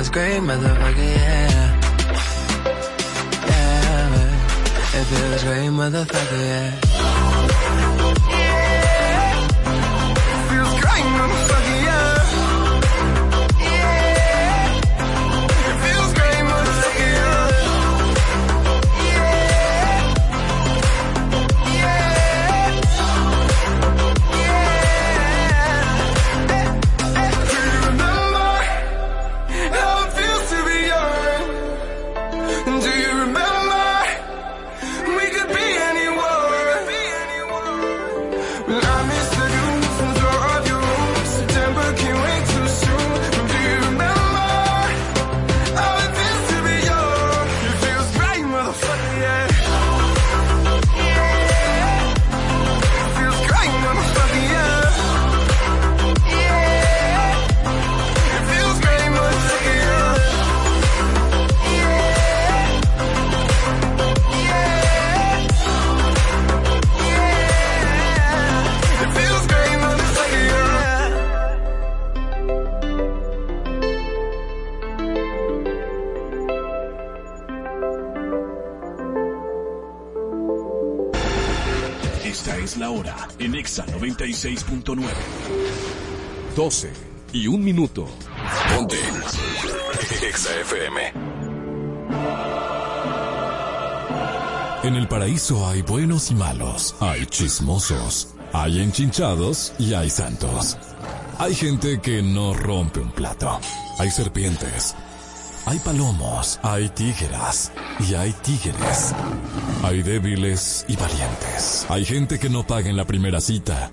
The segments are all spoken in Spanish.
feels great, motherfucker, yeah. Yeah, it feels great, motherfucker, yeah. 96.9. 12 y un minuto. Ponte. Exa FM. En el paraíso hay buenos y malos, hay chismosos, hay enchinchados y hay santos. Hay gente que no rompe un plato. Hay serpientes. Hay palomos, hay tígeras y hay tigres. Hay débiles y valientes. Hay gente que no paga en la primera cita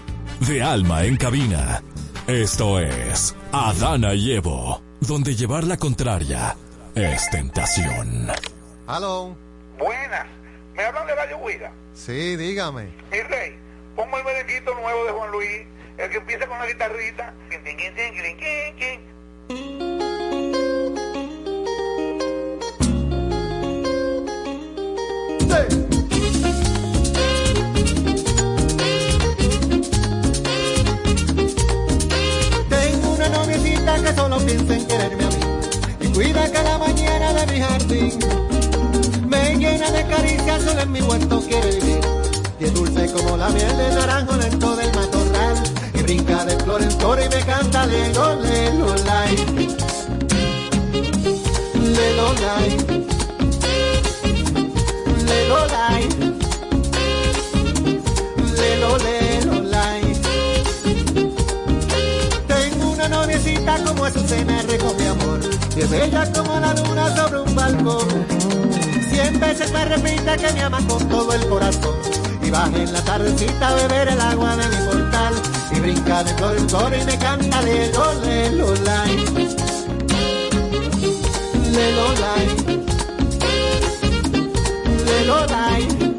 De alma en cabina. Esto es Adana y Evo, donde llevar la contraria es tentación. Aló. Buenas. ¿Me hablan de Radio Huida? Sí, dígame. Mi rey, pongo el merenguito nuevo de Juan Luis, el que empieza con la guitarrita. Quin, que solo piensa en quererme a mí y cuida cada mañana de mi jardín. Me llena de caricias, solo en mi huerto quiere vivir. Y es dulce como la miel de naranjo dentro del matorral. Y brinca de flor en flor y me canta lelo, lelo, lai. Lelo, lai. Lelo, lai. Como Azucena recoge amor. Y es bella como la luna sobre un balcón. Cien veces me repite que me ama con todo el corazón. Y baja en la tardecita a beber el agua de mi portal. Y brinca de flor en flor y me canta lelo, lai Lelo, lai Lelo, lai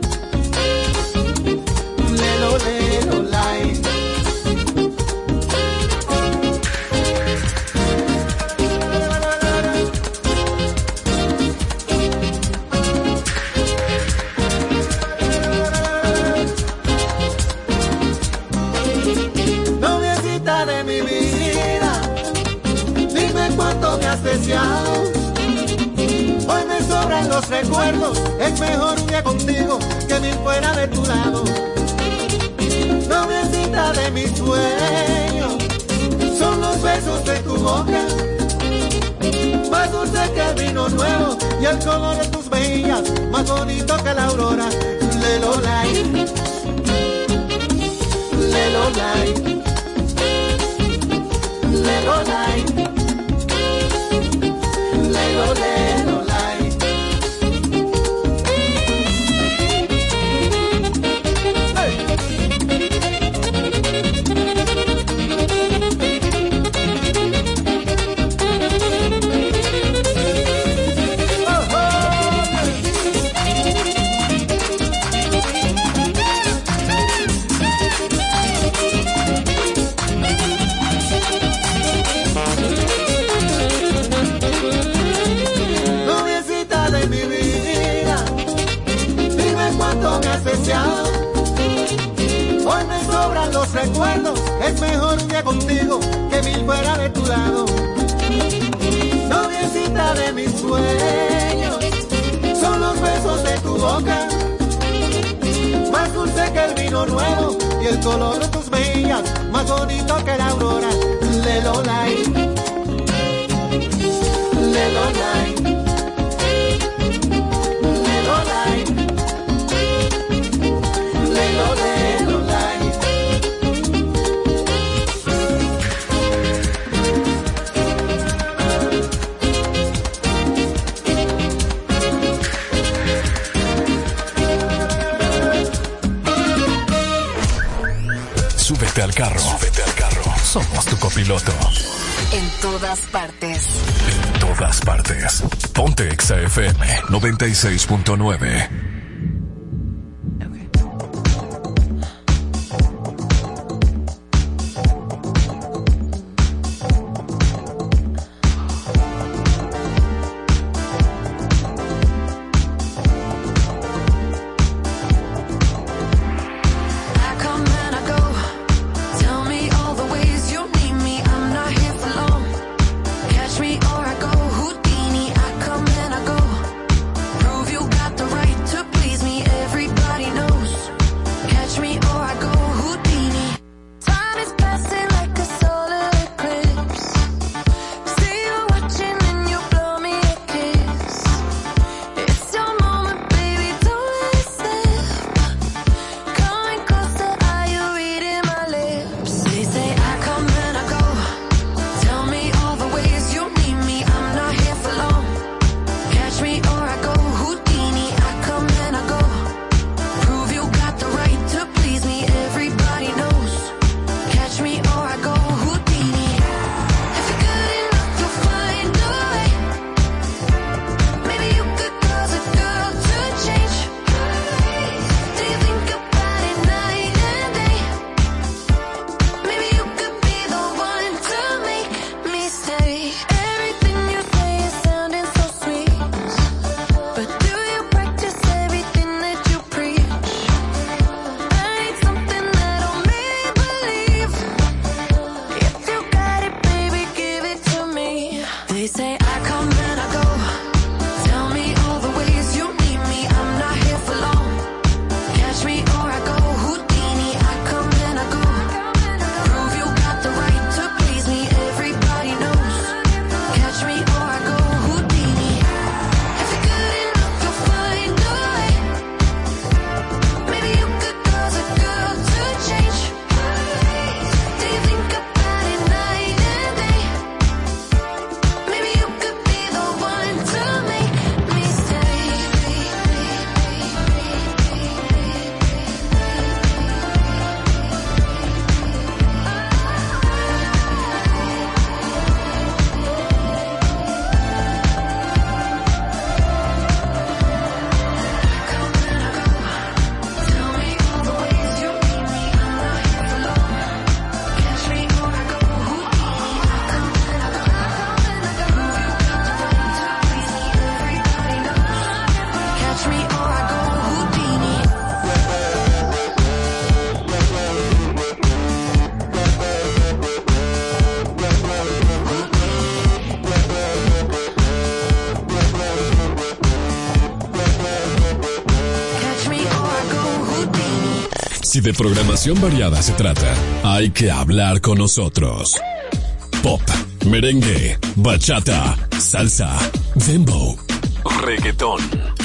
96.9. de programación variada se trata, hay que hablar con nosotros. Pop, merengue, bachata, salsa, dembow, reggaetón.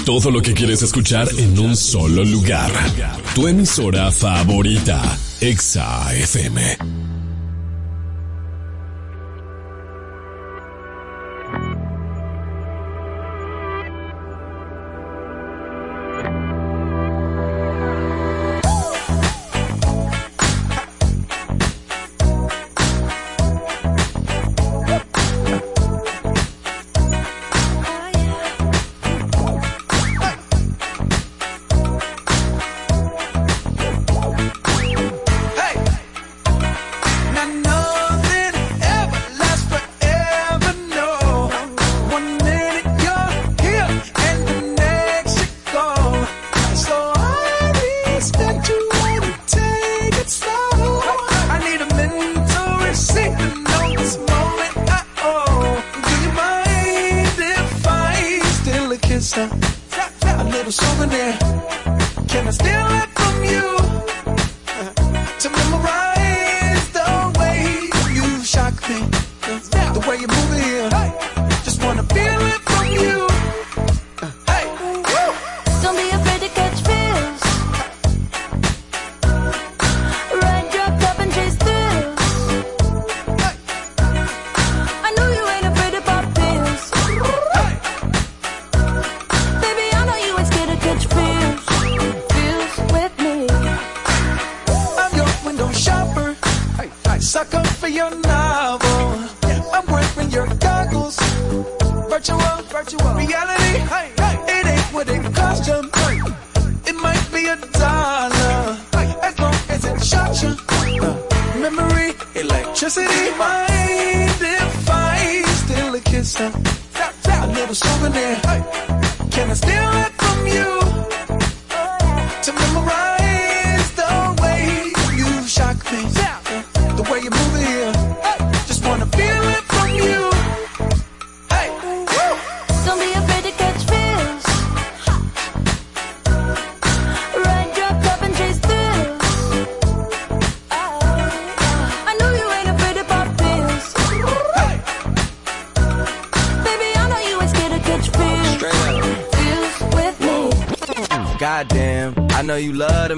Todo lo que quieres escuchar en un solo lugar. Tu emisora favorita, Exa FM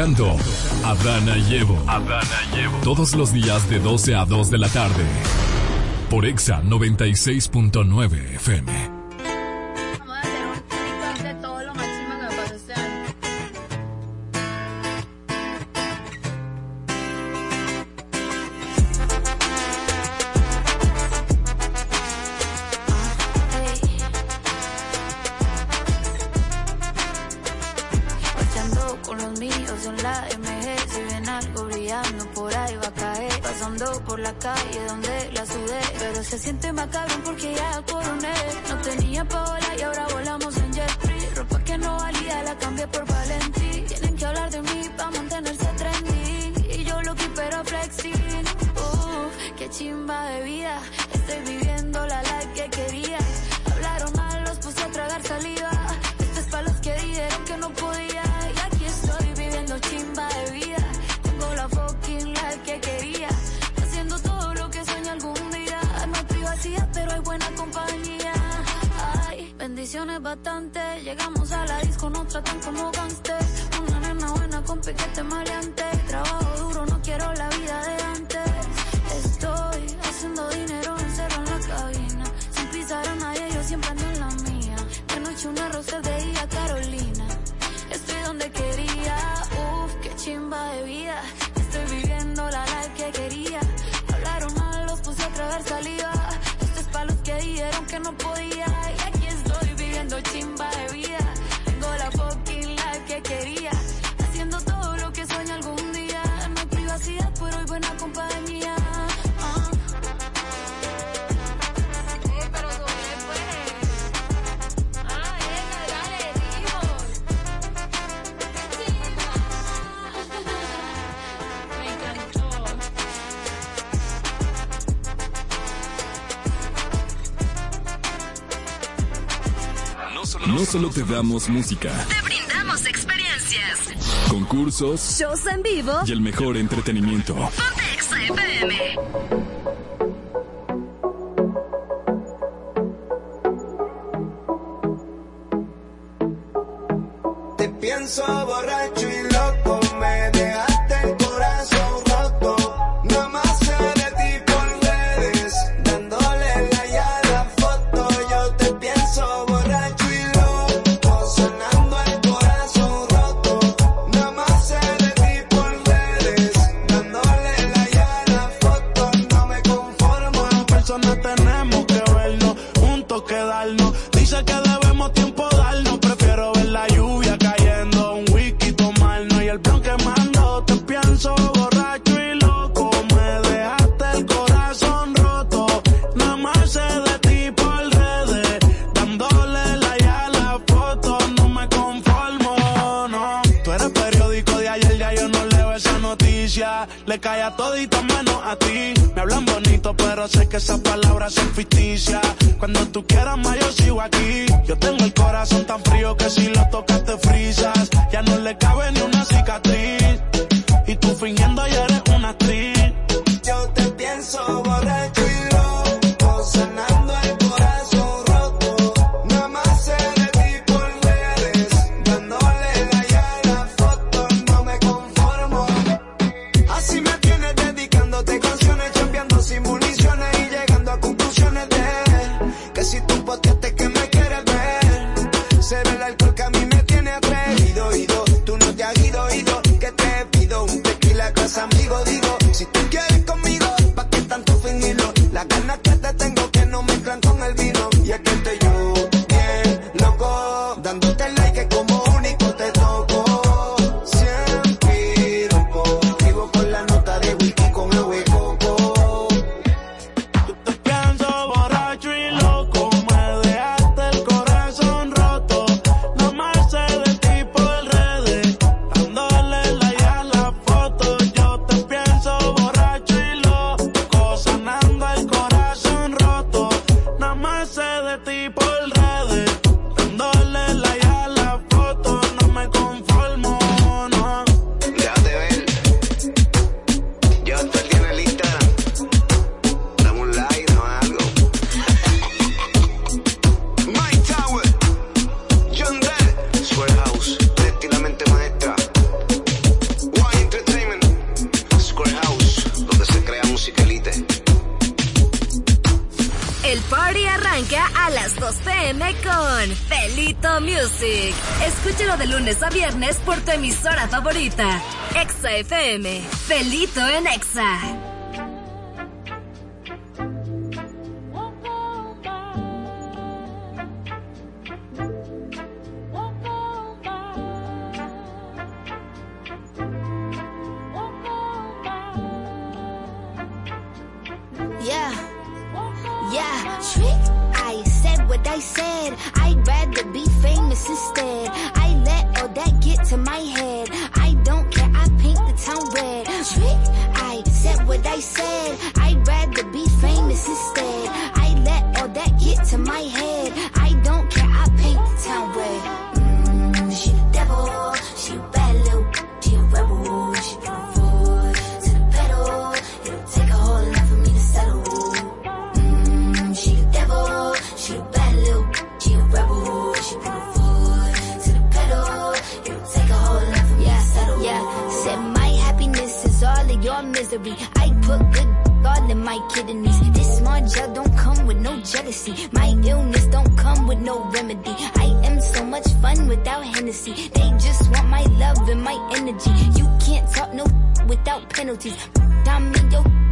escuchando a Dana Llevo. A Dana Todos los días de 12 a 2 de la tarde. Por Exa 96.9 FM. damos música. Te brindamos experiencias. Concursos. Shows en vivo. Y el mejor entretenimiento. Ponte FM. FM. I put good God in my kidneys. This small gel don't come with no jealousy. My illness don't come with no remedy. I am so much fun without Hennessy. They just want my love and my energy. You can't talk no without penalties. Dime your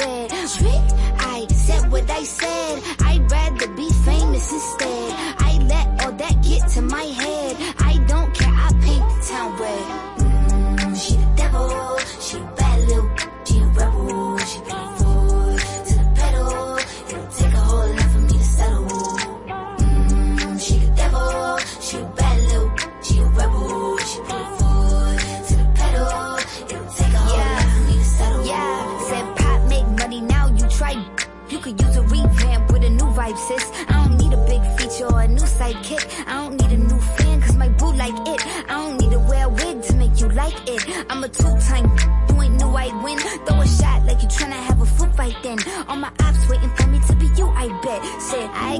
I said what I said. I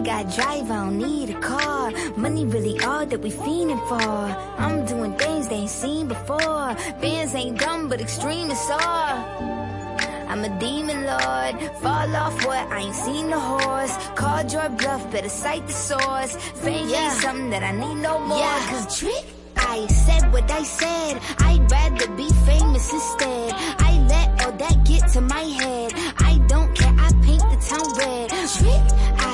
got drive, I don't need a car. Money really all that we fiending for. I'm doing things they ain't seen before. Bands ain't dumb, but extreme is all. I'm a demon lord. Fall off what? I ain't seen the horse. Called your bluff, better cite the source. Fame yeah. ain't something that I need no more. Yeah, cause trick. I said what I said. I'd rather be famous instead. I let all that get to my head. I don't care. I paint the town red. Trick. I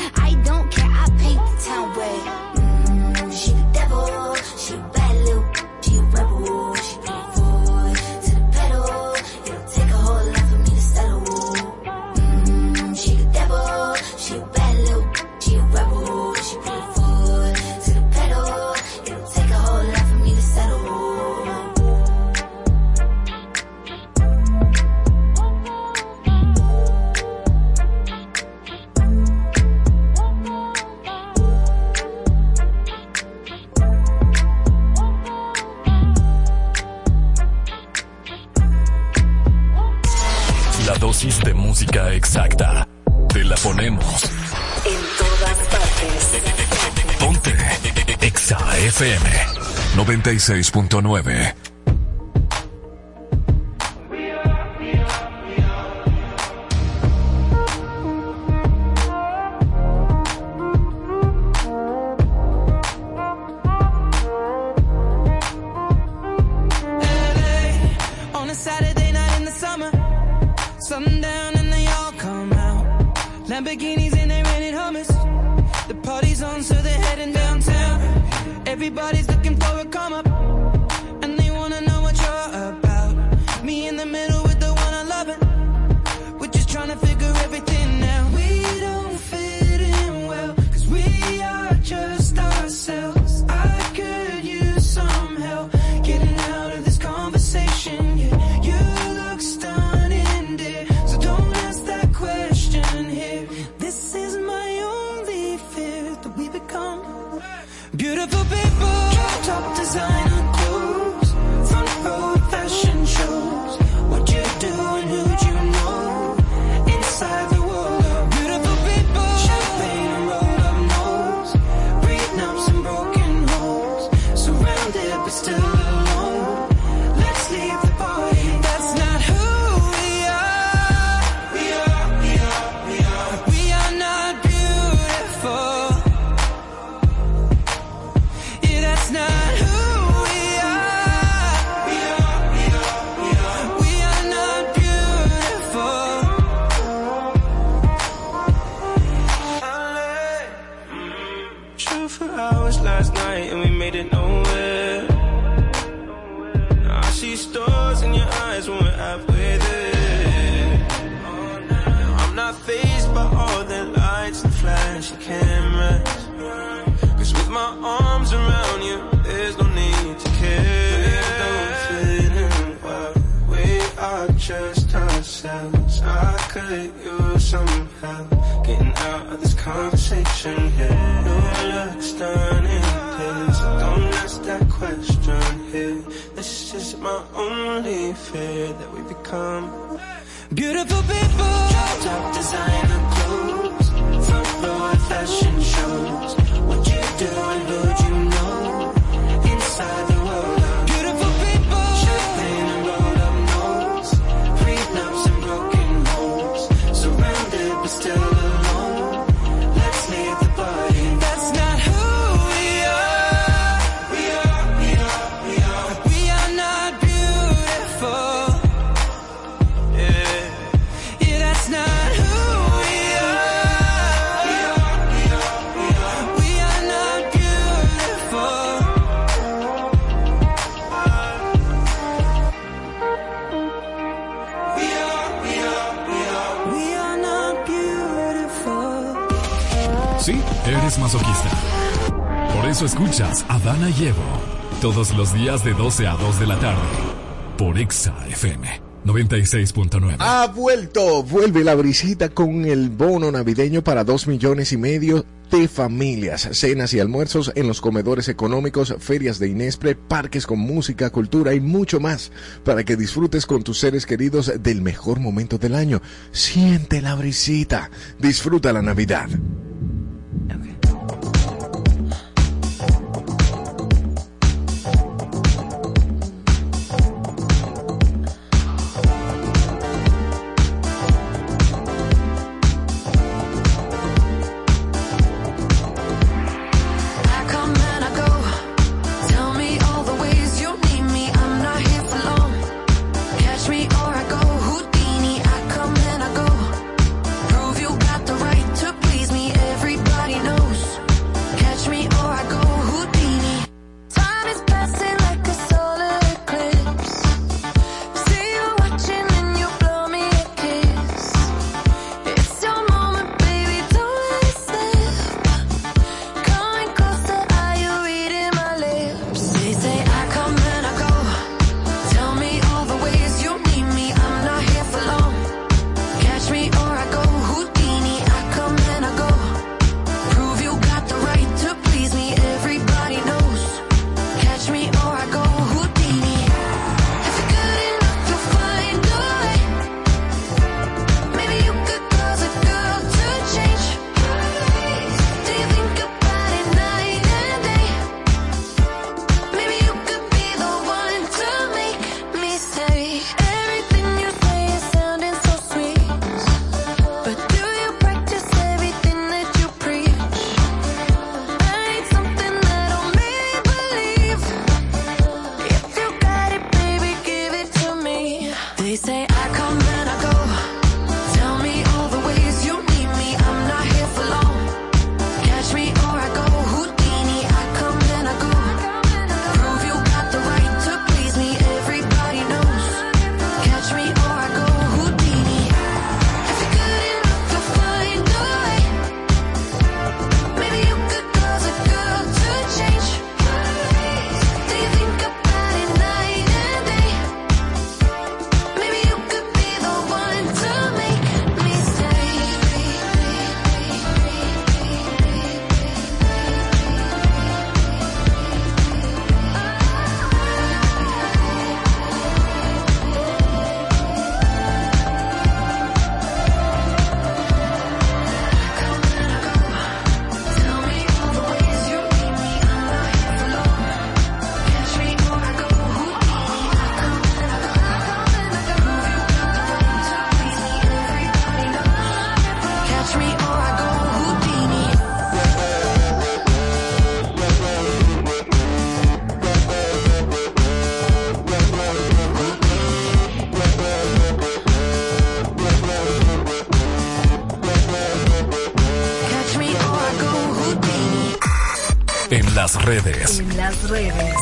96.9. días de 12 a 2 de la tarde por Exa FM 96.9. Ha vuelto, vuelve la brisita con el bono navideño para 2 millones y medio de familias, cenas y almuerzos en los comedores económicos, ferias de Inespre, parques con música, cultura y mucho más, para que disfrutes con tus seres queridos del mejor momento del año. Siente la brisita, disfruta la Navidad. redes. En las redes.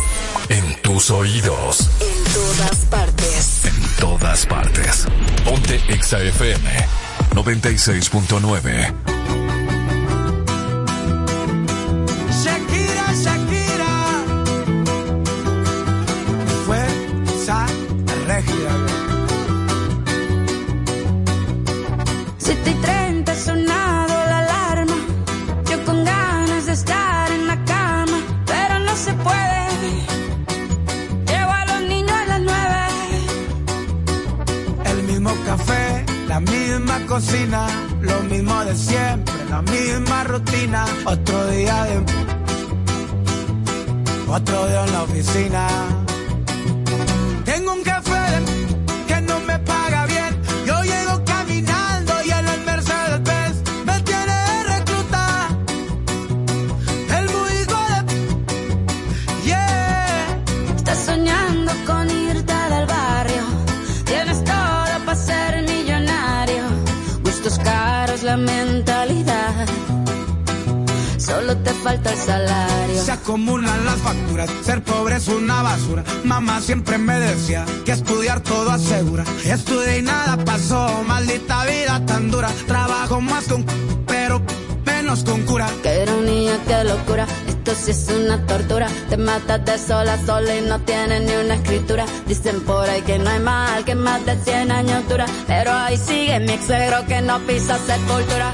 En tus oídos. En todas partes. En todas partes. Ponte Exa FM 96.9. Matas de sola a sola y no tienes ni una escritura. Dicen por ahí que no hay mal que más de 100 años dura. Pero ahí sigue mi ex que no pisa sepultura.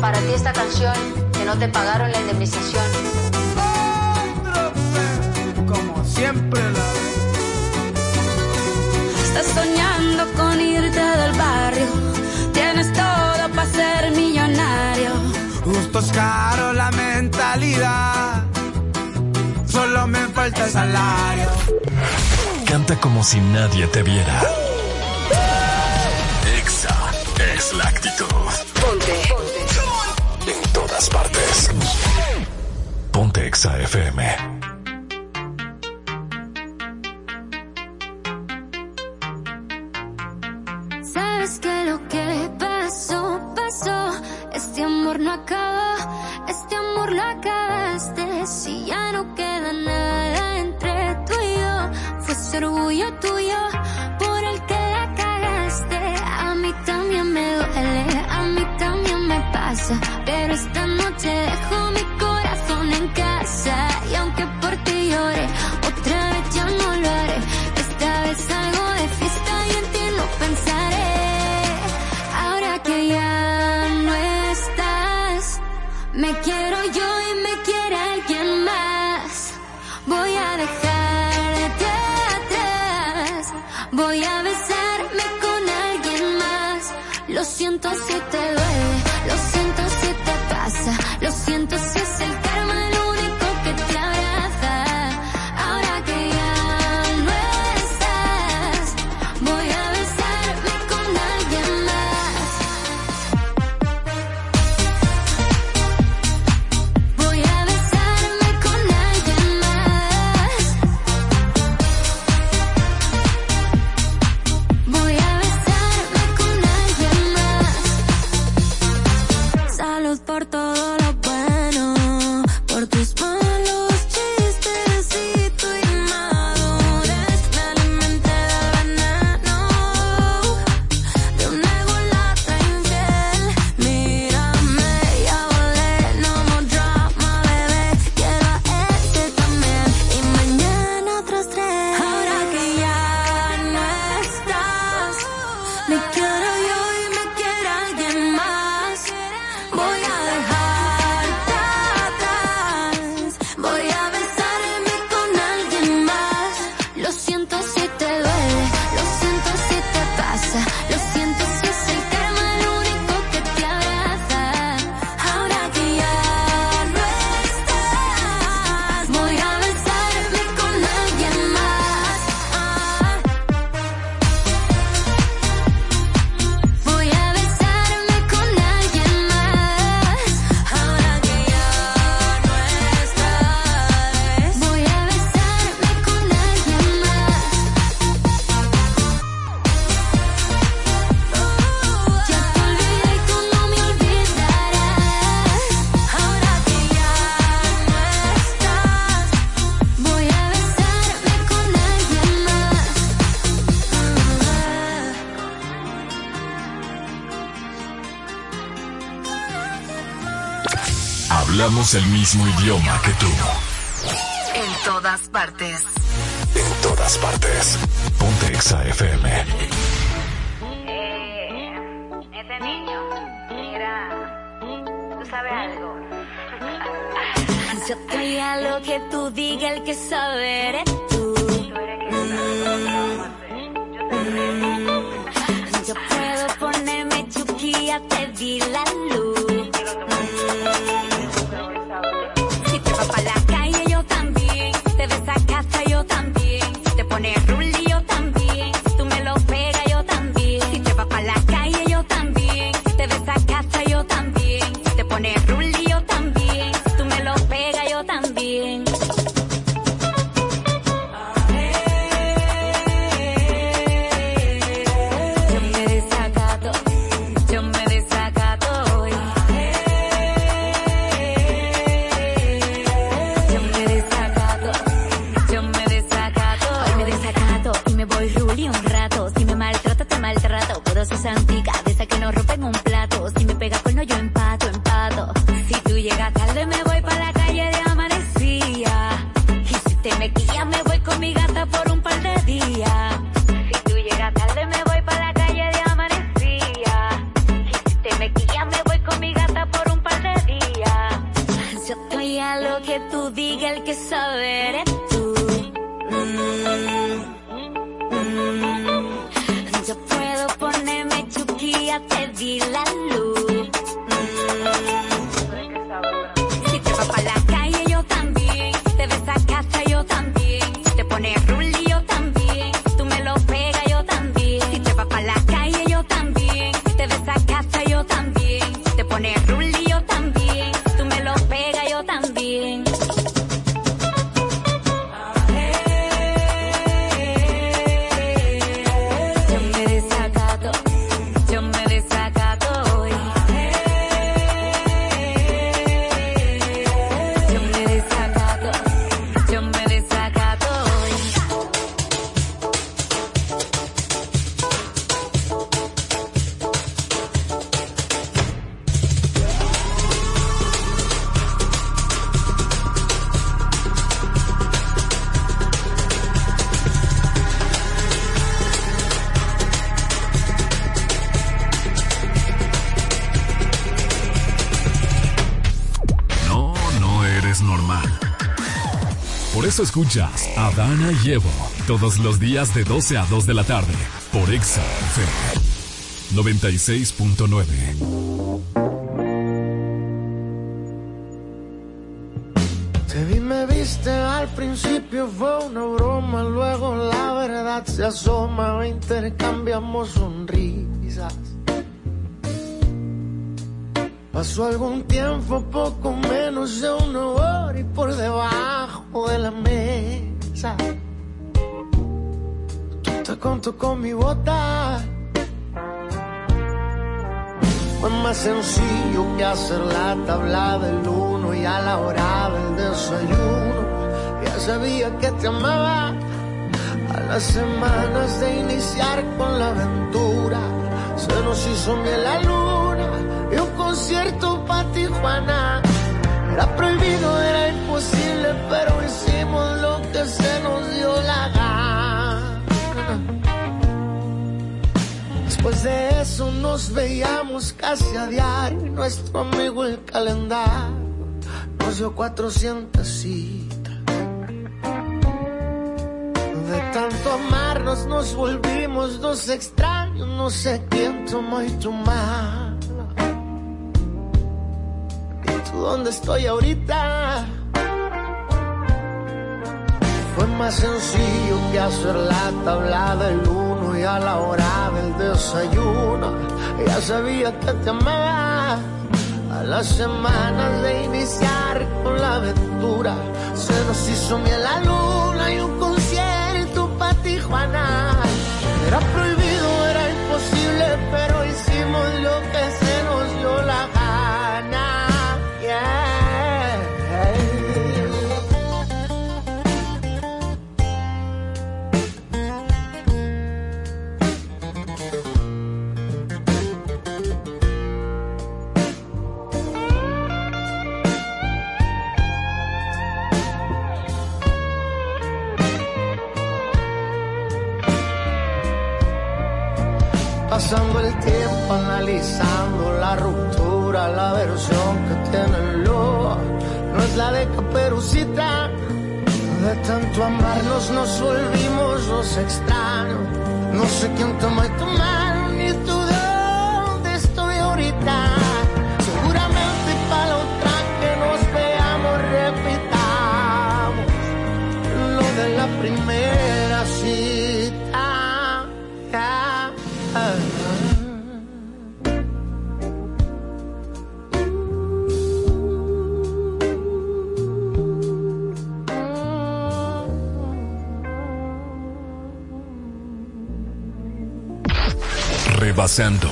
Para ti esta canción que no te pagaron la indemnización. Como siempre la Estás soñando con irte del barrio. Tienes todo para ser millonario. Gustos caros, la mentalidad. Solo me falta el salario. Canta como si nadie te viera. Exa es la actitud. Todas partes. Ponte FM. Sabes que Hablamos el mismo idioma que tú. En todas partes. En todas partes. Ponte Exa FM. Ese niño, mira, tú sabes algo. Yo estoy a lo que tú digas, el que sabe eres tú. Yo puedo ponerme chuquilla, te di la luz. Escuchas a Dana y Evo todos los días de 12 a 2 de la tarde por Exa FM 96.9. Te vi, me viste, al principio fue una broma, luego la verdad se asoma, intercambiamos sonrisas. Pasó algún tiempo, poco menos de Contó con mi bota. Fue más sencillo que hacer la tabla del uno y a la hora del desayuno. Ya sabía que te amaba. A las semanas de iniciar con la aventura, se nos hizo miel la luna y un concierto para Tijuana. Era prohibido, era imposible, pero hicimos lo que se nos dio la gana. Después de eso nos veíamos casi a diario. y Nuestro amigo el calendario nos dio 400 citas. De tanto amarnos nos volvimos dos extraños. No sé quién tomó y tu. ¿Y tú dónde estoy ahorita? Fue más sencillo que hacer la tabla del uno y a la hora del desayuno. Ya sabía que te amaba. A las semanas de iniciar con la aventura, se nos hizo miel la luna y un concierto para Tijuana. Era prohibido, tiempo analizando la ruptura, la versión que tiene lobo no es la de Caperucita. De tanto amarnos nos volvimos los extraños. No sé quién toma tu mano ni tú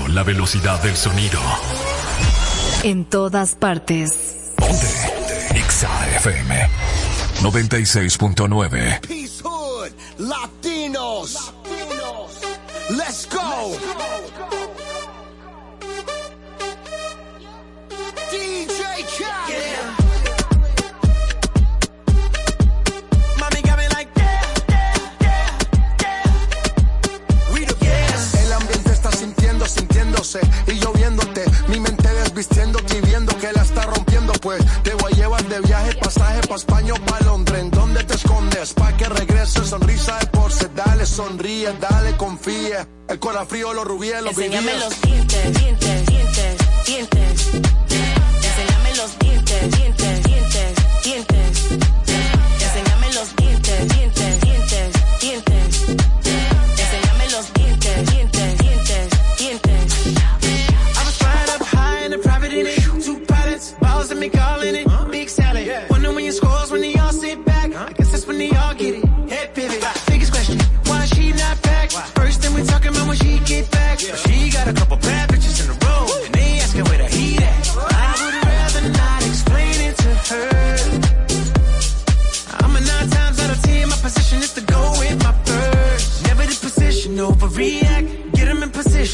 La velocidad del sonido. En todas partes. Exa FM 96.9. pa' España o pa' Londres. ¿En dónde te escondes? Pa' que regrese, sonrisa de porce. Dale, sonríe, dale, confía. El corazón frío, los rubíes, los Enséñame vivíes. los dientes, dientes, dientes, dientes. Enséñame los dientes, dientes, dientes, dientes.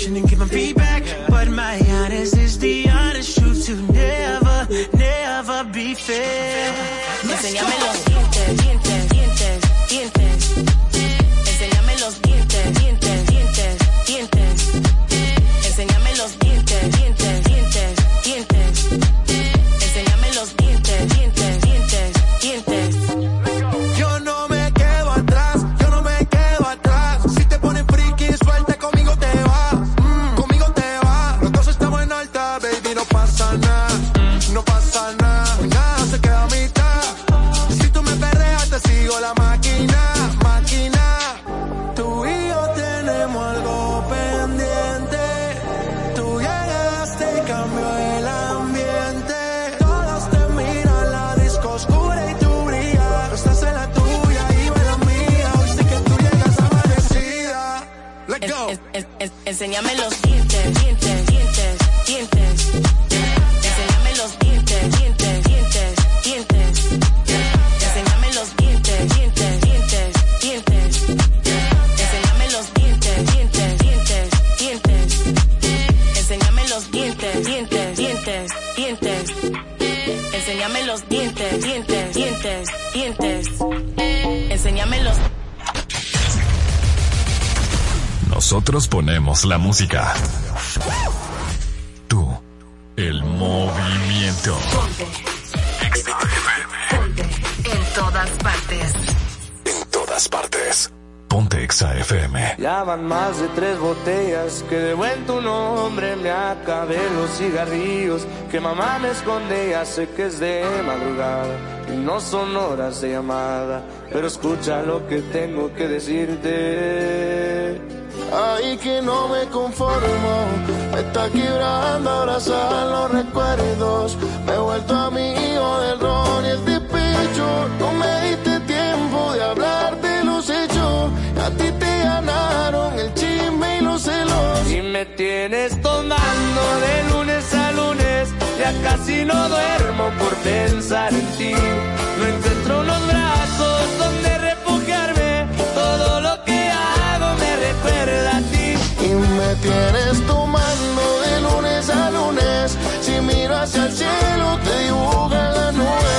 Position and them feedback. But my honest is the honest truth to never, never be fair. La música. Tú, el movimiento. En todas partes. En todas partes. Ponte Exa FM. Ya van más de tres botellas que de buen tu nombre me acabé los cigarrillos que mamá me esconde ya sé que es de madrugada y no son horas de llamada pero escucha lo que tengo que decirte Que no me conformo, me está quebrando abrazar los recuerdos. Me he vuelto amigo del ron y el despecho. No me diste tiempo de hablar de los hechos. A ti te ganaron el chisme y los celos. y me tienes tomando de lunes a lunes ya casi no duermo por pensar en ti no encuentro unos brazos donde tienes tomando de lunes a lunes. Si miro hacia el cielo te dibuja la nube.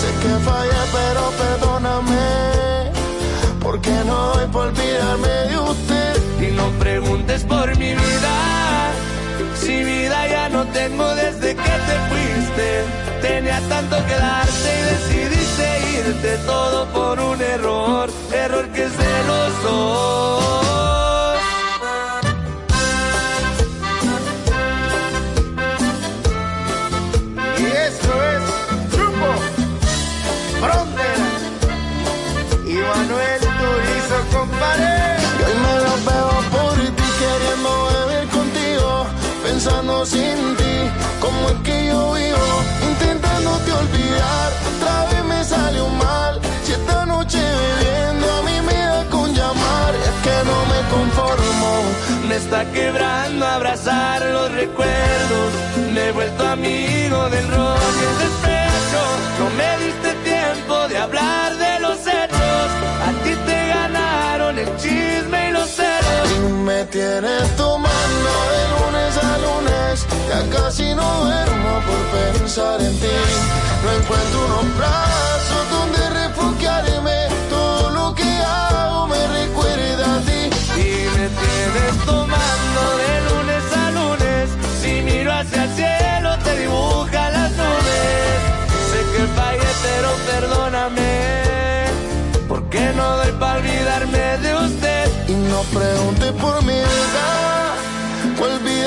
Sé que fallé, pero perdóname. Porque no doy por olvidarme de usted. Y no preguntes por mi vida. Si vida ya no tengo desde que te fuiste. Tenía tanto que darte y decidiste irte todo por un error. Error que se lo soy. Otra vez me salió mal, si esta noche bebiendo a mí me da con llamar, es que no me conformo, Me está quebrando abrazar los recuerdos. Me he vuelto amigo del rock y el despecho. No me diste tiempo de hablar de los hechos. A ti te ganaron el chisme y los celos. y me tienes tomando ya casi no duermo por pensar en ti, no encuentro unos brazos donde refugiarme, todo lo que hago me recuerda a ti. Y me tienes tomando de lunes a lunes. Si miro hacia el cielo, te dibuja las nubes. Sé que fallé, pero perdóname. Porque no doy para olvidarme de usted. Y no preguntes por mi vida,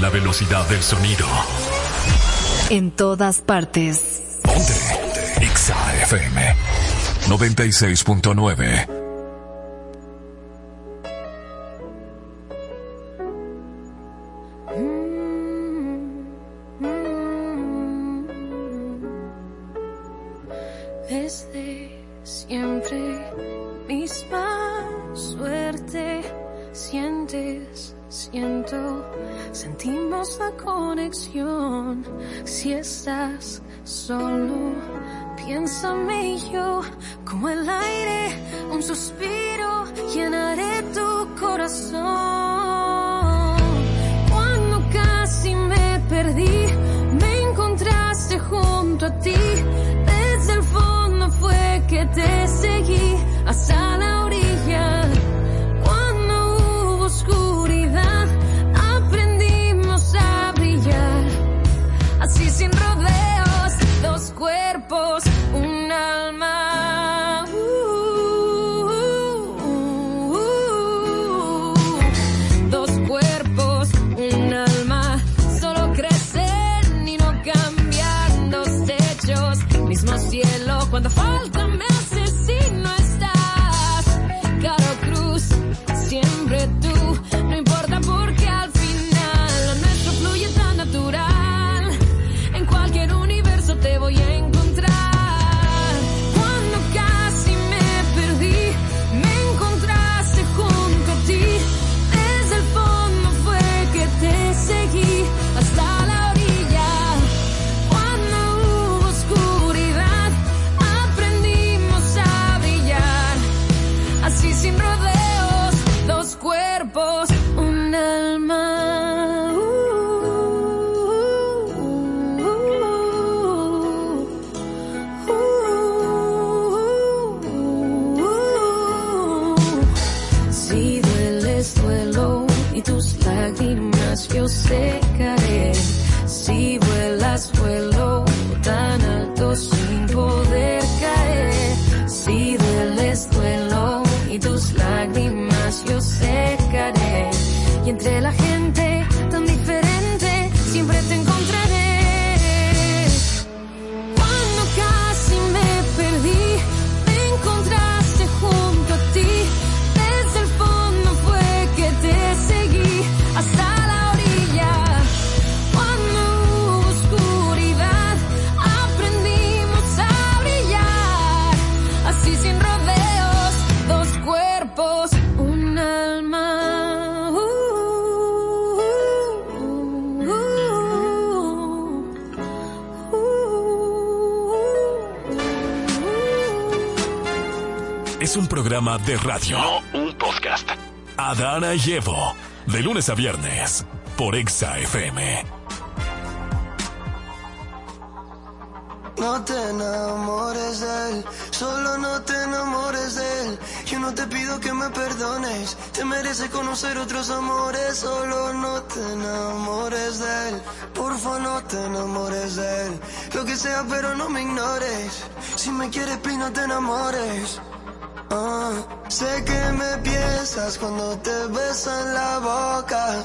la velocidad del sonido. En todas partes. Exa FM 96.9. programa de radio. No un podcast. Adana y Evo. De lunes a viernes. Por Exa FM. No te enamores de él, Solo no te enamores de él. Yo no te pido que me perdones. Te mereces conocer otros amores. Solo no te enamores de él. Porfa, no te enamores de él. Lo que sea, pero no me ignores. Si me quieres, please, no te enamores. Ah, sé que me piensas cuando te besan la boca.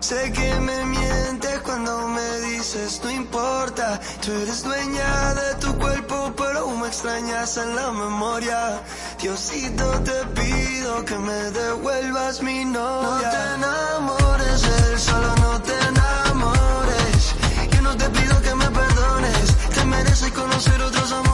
Sé que me mientes cuando me dices no importa. Tú eres dueña de tu cuerpo, pero aún me extrañas en la memoria. Diosito, te pido que me devuelvas mi novia. No te enamores él, solo no te enamores. Yo no te pido que me perdones. Te mereces conocer otros amores.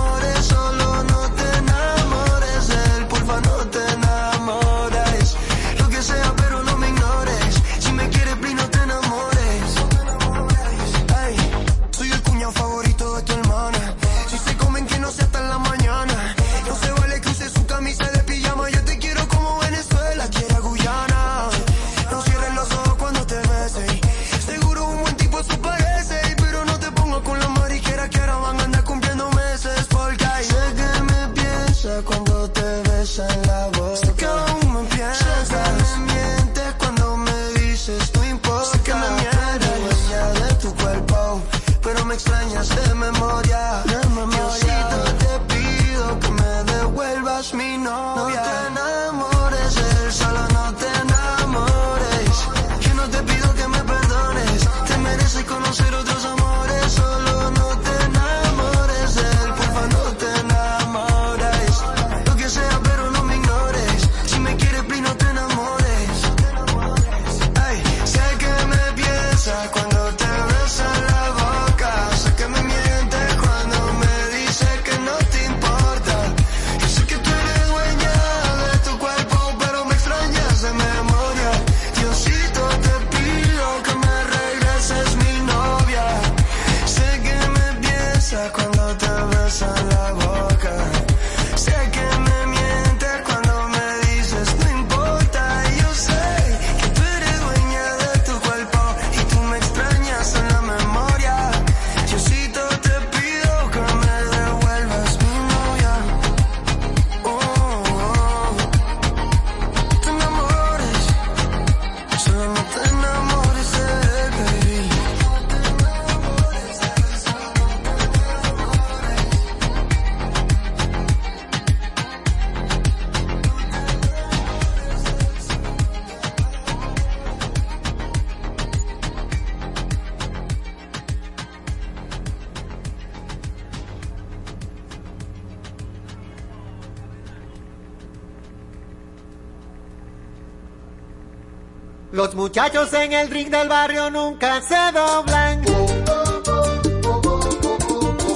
Muchachos en el ring del barrio nunca se doblan.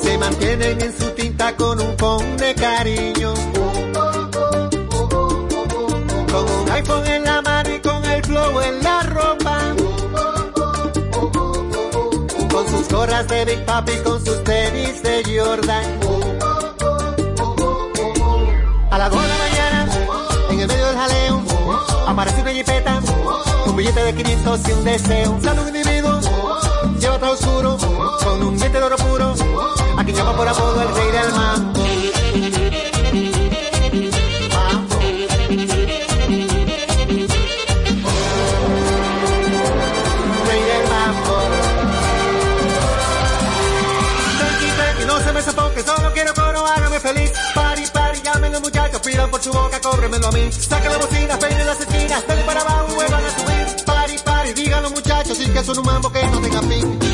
Se mantienen en su tinta con un con de cariño. Con un iPhone en la mano y con el flow en la ropa. Con sus gorras de Big Papi, con sus tenis de Jordan. A las 2 de la mañana, en el medio del jaleo, aparece una jipeta, billete de 500 y un deseo. Sale un individuo, lleva todo oscuro, con un diente de oro puro, a quien llama por apodo el rey del mambo. Feliz. Pari, pari, llamen los muchachos, pidan por su boca, cóbremelo a mí. Saca la bocina, peine las esquinas, dale para abajo vuelvan a subir. Los muchachos, y que son un mambo que no tenga fin.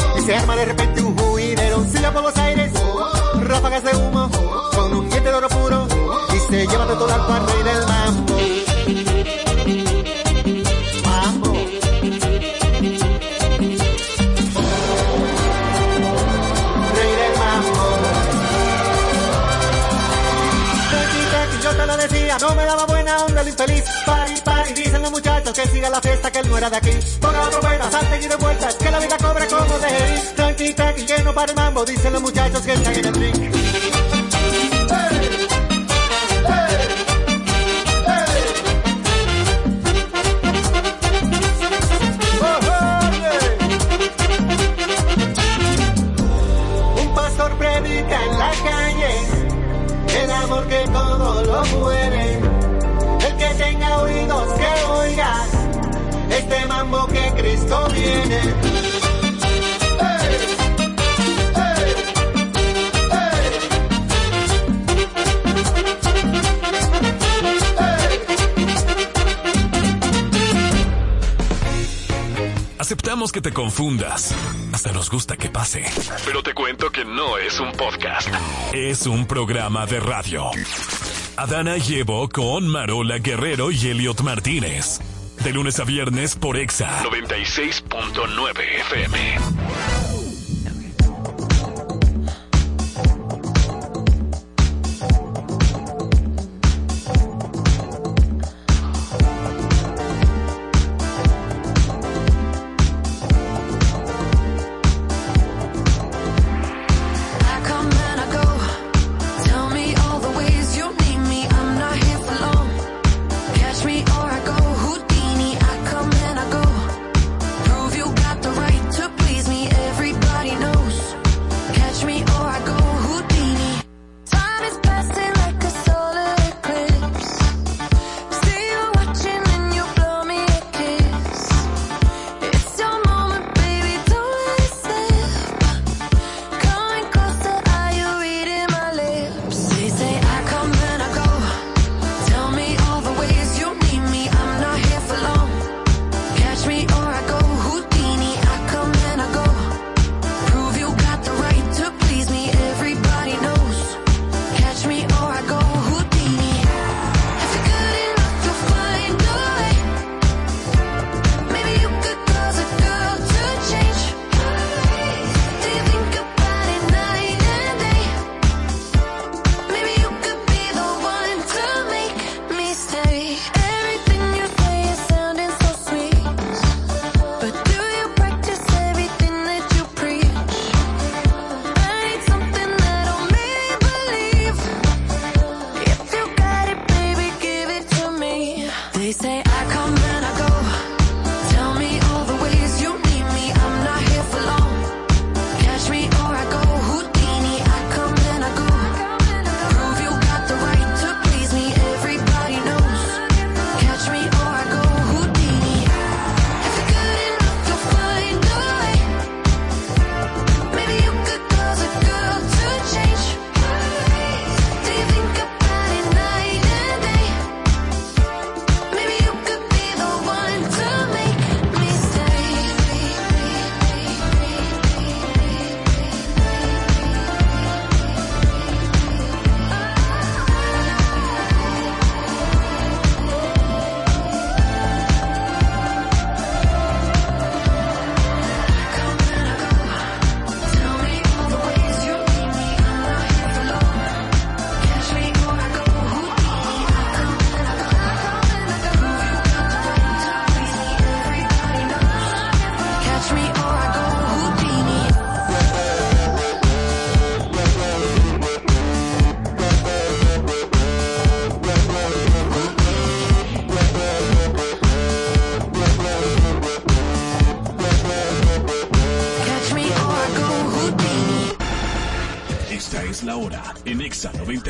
se arma de repente un juidero. Silla por los aires, ráfagas de humo, con un diente de oro puro y se lleva de todo al cuarto y del mambo. Mambo. Rey del mambo. Yo te lo decía, no me daba buena onda el infeliz. Pari, pari, dicen los muchachos que siga la fiesta, que él no era de aquí. Ponga otro buena, salte y de vueltas, la vida cobra como de. Tranqui, tranqui, que no para el mambo, dicen los muchachos que están en el ring. Que todo lo puede. El que tenga oídos que oiga este mambo que Cristo viene. Aceptamos que te confundas. Hasta nos gusta que pase. Pero te cuento que no es un podcast. Es un programa de radio. Adana llevo con Marola Guerrero y Elliot Martínez. De lunes a viernes por Exa 96.9 FM.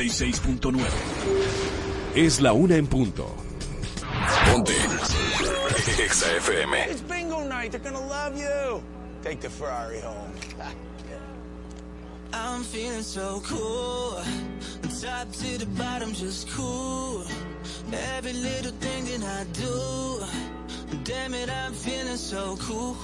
96.9. Es la una en punto. Ponte. Exa FM. It's bingo night. They're gonna love you. Take the Ferrari home. I'm feeling so cool. Top to the bottom, just cool. Every little thing that I do. Damn it, I'm feeling so cool.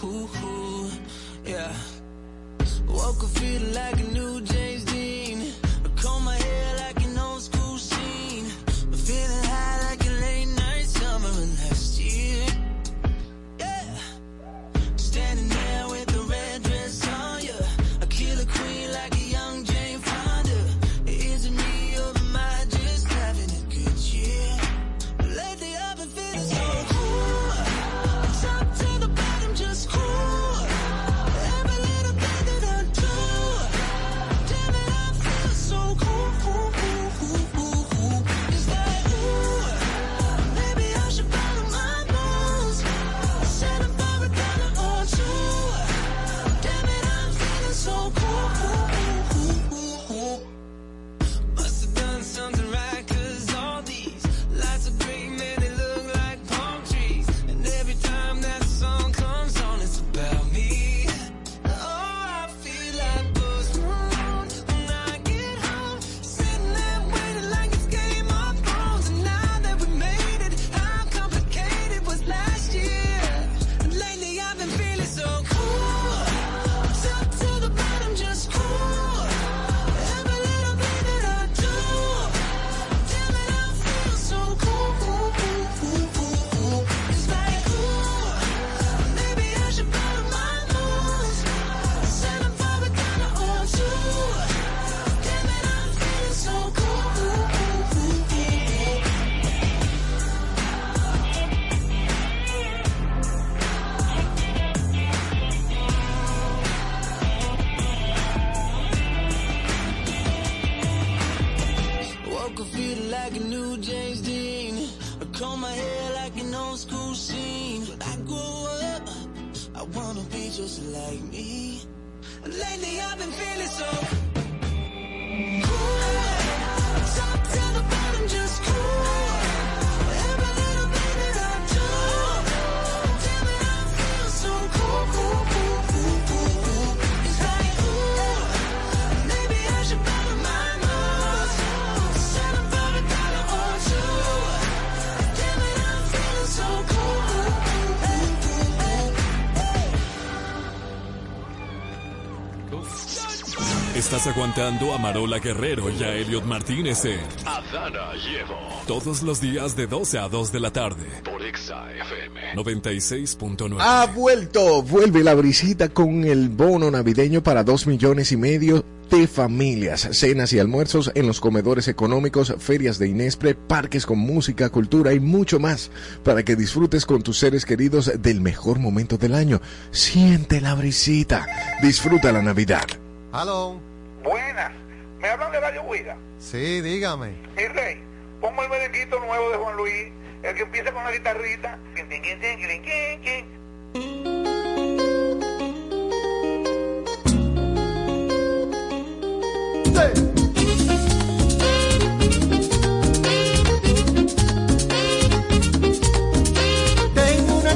Estás aguantando a Marola Guerrero y a Elliot Martínez en Adana Llevo. Todos los días de 12 a 2 de la tarde. Por Exa FM 96.9. Ha vuelto, vuelve la brisita con el bono navideño para dos millones y medio de familias, cenas y almuerzos en los comedores económicos, ferias de Inespre, parques con música, cultura y mucho más para que disfrutes con tus seres queridos del mejor momento del año. Siente la brisita, disfruta la Navidad. Hello. Buenas. ¿Me hablan de Radio Huida? Sí, dígame. Mi rey, pongo el merenguito nuevo de Juan Luis, el que empieza con la guitarrita.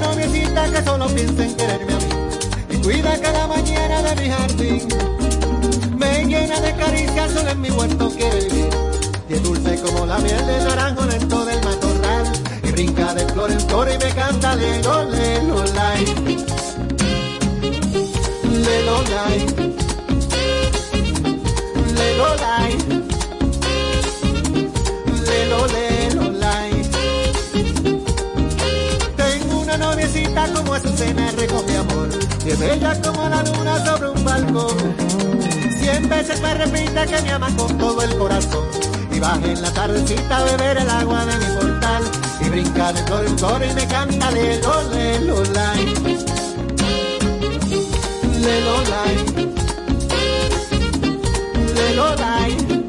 Noviecita que solo piensa en quererme a mí y cuida cada mañana de mi jardín. Llena de caricias, solo en mi huerto quiere vivir. Y es dulce como la miel del naranjo dentro del matorral. Y brinca de flor en flor y me canta lelo, lelo, lai. Lelo, lai. Lelo, lai. Lelo, lelo, lai. Tengo una noviecita como Azucena recoge amor Y es bella como la luna sobre un balcón Cien veces me repite que me ama con todo el corazón. Y baja en la tardecita a beber el agua de mi portal. Y brinca de flor en flor y me canta lelo, lelo, lai. Lelo, lai. Lelo, lai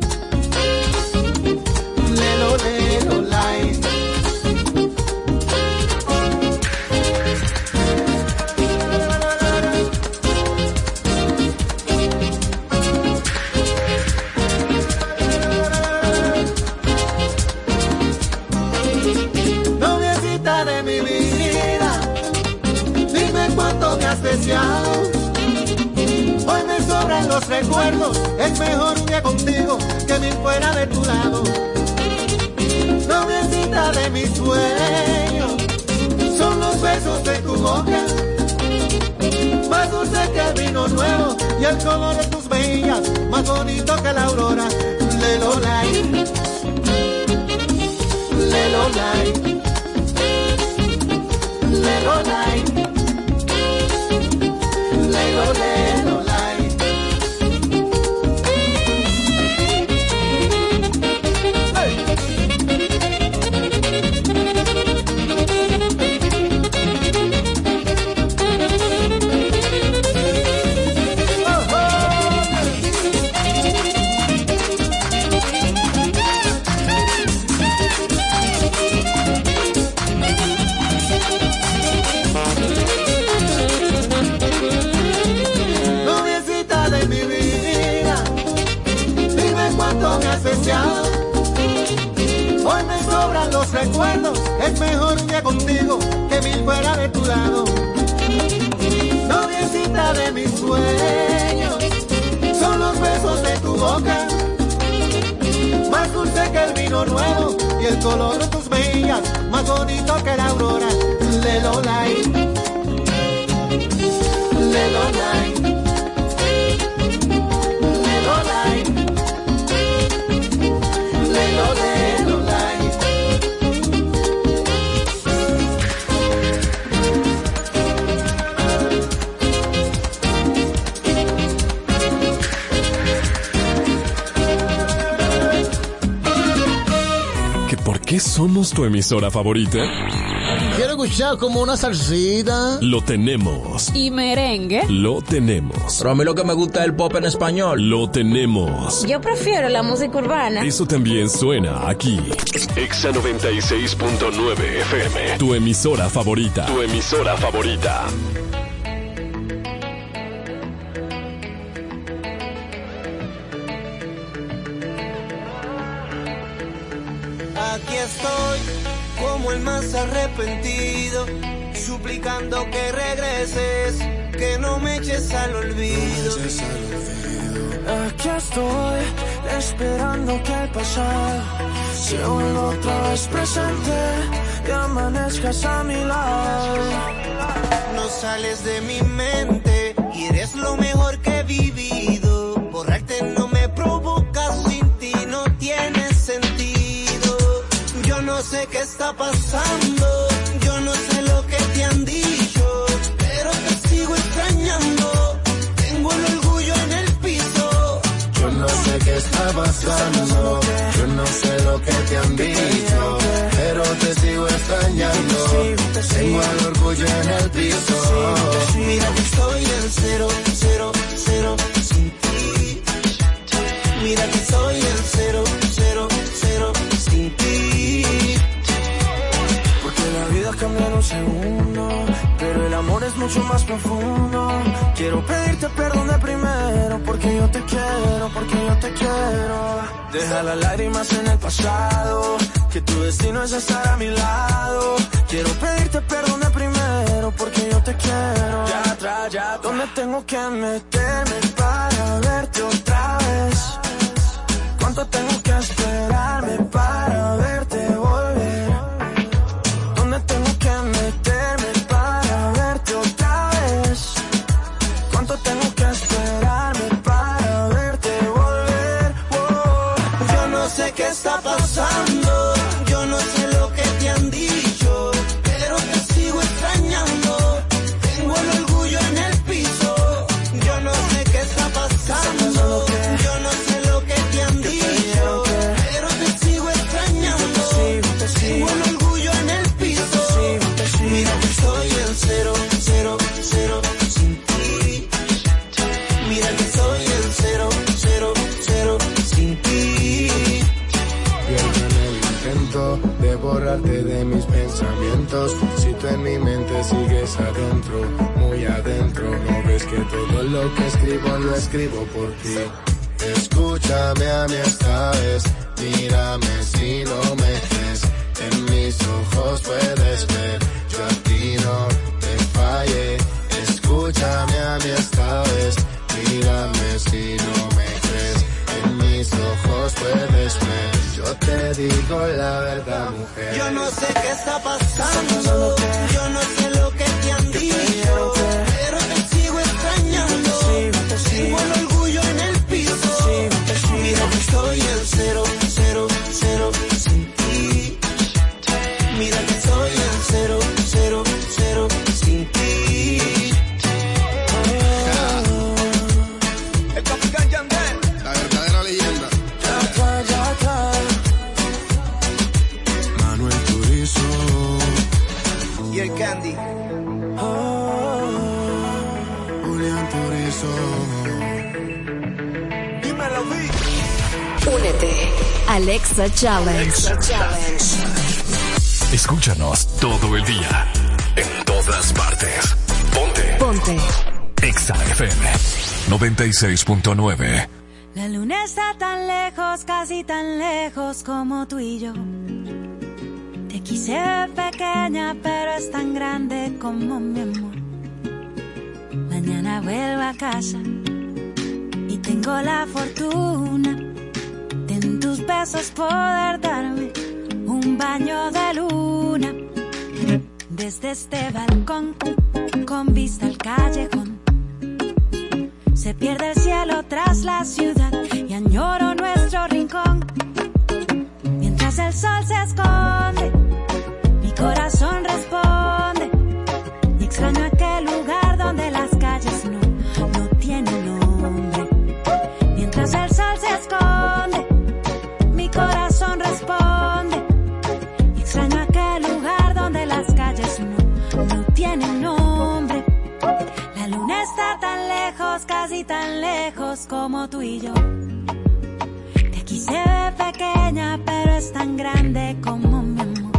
los recuerdos. Es mejor día contigo que mil fuera de tu lado. Noviecita de mis sueños, son los besos de tu boca. Más dulce que el vino nuevo y el color de tus mejillas, más bonito que la aurora. Lelo light, lelo lelo tu emisora favorita? Quiero escuchar como una salsita. Lo tenemos. Y merengue. Lo tenemos. Pero a mí lo que me gusta es el pop en español. Lo tenemos. Yo prefiero la música urbana. Eso también suena aquí. Exa 96.9 FM. Tu emisora favorita. Tu emisora favorita. Que se vuelva otra vez presente y amanezcas a mi lado. No sales de mi mente y eres lo mejor que he vivido. Borrarte no me provoca, sin ti no tiene sentido. Yo no sé qué está pasando, yo no sé lo que te han dicho, pero te sigo extrañando. Tengo el orgullo en el piso. Yo no sé qué está pasando, sé lo que te han dicho, pero te sigo extrañando. Tengo el orgullo en el piso. Mira que estoy en cero, cero, cero sin ti. Mira que estoy en cero, cero, cero sin ti. Porque la vida cambia en un segundo, pero el amor es mucho más profundo. Quiero pedirte perdón de primero, porque yo te quiero, porque yo te quiero. Deja las lágrimas en el pasado, que tu destino es estar a mi lado. Quiero pedirte perdón de primero, porque yo te quiero. Ya atrás, ya ¿Dónde tengo que meterme para verte otra vez? ¿Cuánto tengo borrarte de mis pensamientos. Si tú en mi mente sigues adentro, muy adentro, no ves que todo lo que escribo lo escribo por ti. Escúchame a mí esta vez, mírame si no me crees. En mis ojos puedes ver, yo a ti no te fallé. Escúchame a mí esta vez, mírame si no me crees. En mis ojos puedes ver. Yo te digo la verdad, mujer. Yo no sé qué está pasando. Yo no sé Alexa Challenge. Escúchanos todo el día. En todas partes. Ponte. Ponte. Exa FM 96.9. La luna está tan lejos, casi tan lejos como tú y yo. Te quise pequeña, pero es tan grande como mi amor. Mañana vuelvo a casa y tengo la fortuna poder darme un baño de luna. Desde este balcón, con vista al callejón. Se pierde el cielo tras la ciudad y añoro nuestro rincón. Mientras el sol se esconde, mi corazón tan lejos como tú y yo. Te quise ver pequeña, pero es tan grande como mi amor.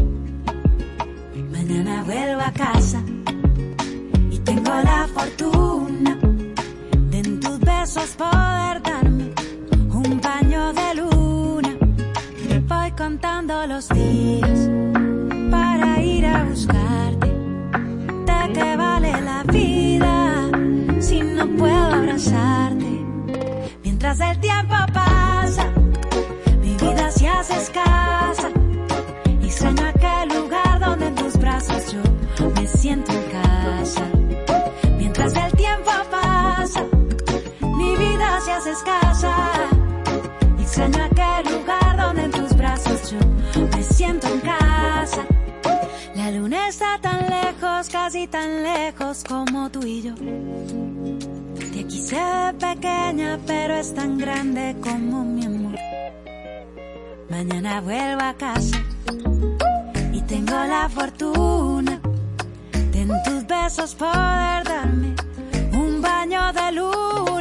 Mañana vuelvo a casa y tengo la fortuna de en tus besos poder darme un baño de luna. Voy contando los días para ir a buscarte. No puedo abrazarte? Mientras el tiempo pasa, mi vida se hace escasa. Extraño aquel lugar donde en tus brazos yo me siento en casa. Mientras el tiempo pasa, mi vida se hace escasa. Está tan lejos, casi tan lejos como tú y yo. Te quise ver pequeña, pero es tan grande como mi amor. Mañana vuelvo a casa y tengo la fortuna de en tus besos poder darme un baño de luna.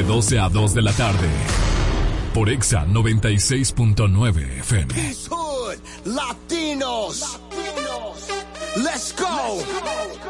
de 12 a 2 de la tarde. Por Exa 96.9 FM. Latinos. Latinos. Let's go. Let's go.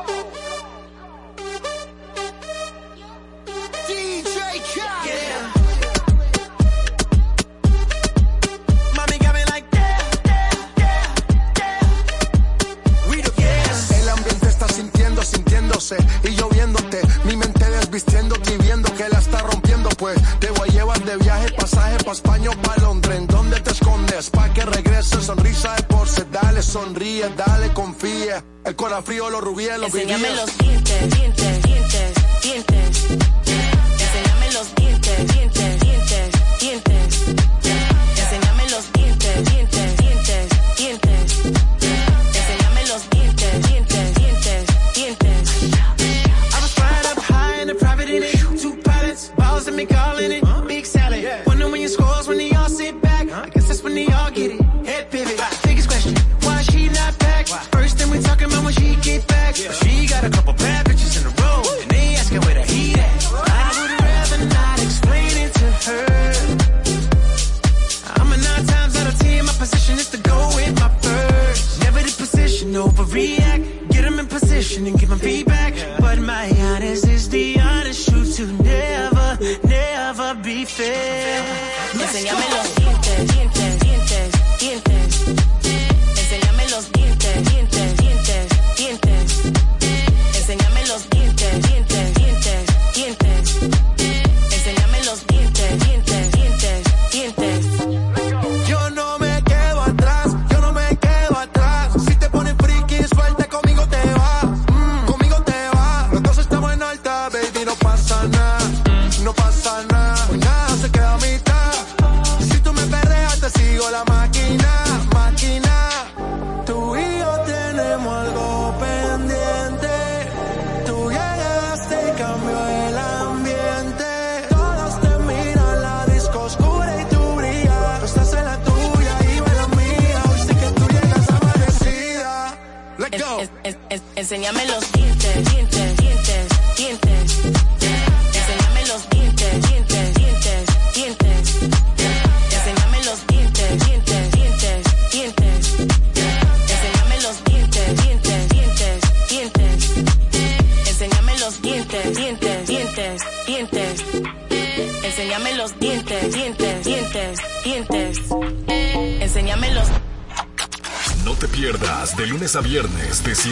Dios.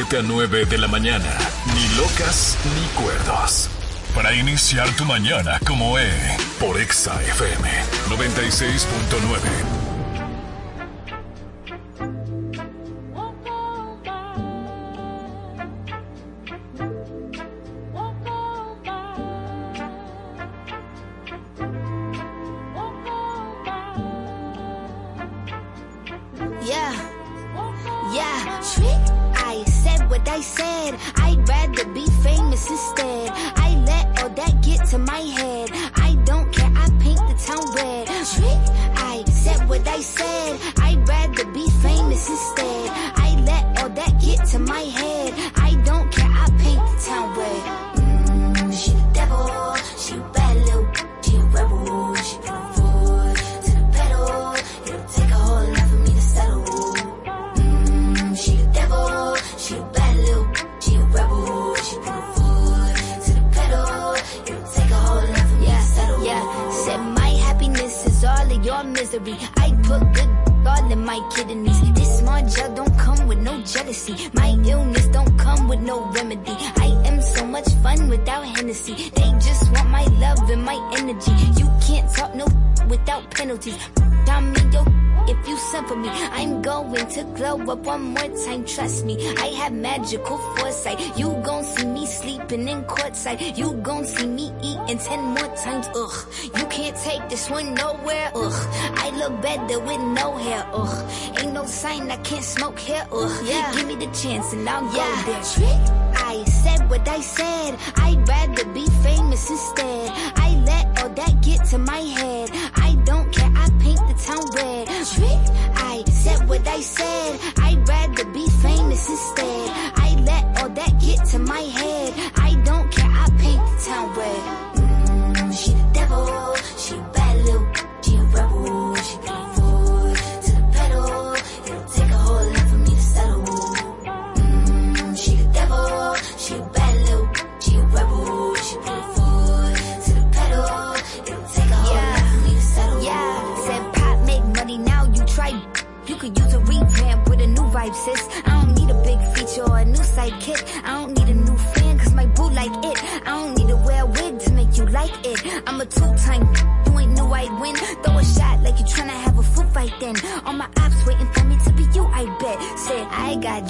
7 a 9 de la mañana. Ni locas ni cuerdos. Para iniciar tu mañana como E. Por Exa FM 96.9. can't ugh. Oh, yeah. Give me the chance and I'll go there. Trick. I said what I said. I'd rather be famous instead. I let all that get to my head. I don't care, I paint the town red. Trick. I said what I said. I'd rather be famous instead. I let all that get to my head.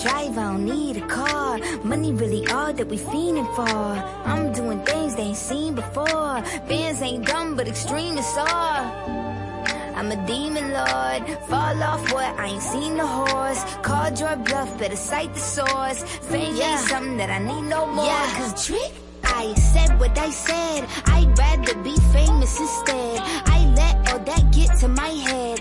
Drive, I don't need a car. Money really all that we fiending for. I'm doing things they ain't seen before. Bands ain't dumb, but extreme is all. I'm a demon lord. Fall off what? I ain't seen the horse. Called your bluff, better cite the source. Fame ain't something that I need no more. Yeah, cause trick. I said what I said. I'd rather be famous instead. I let all that get to my head.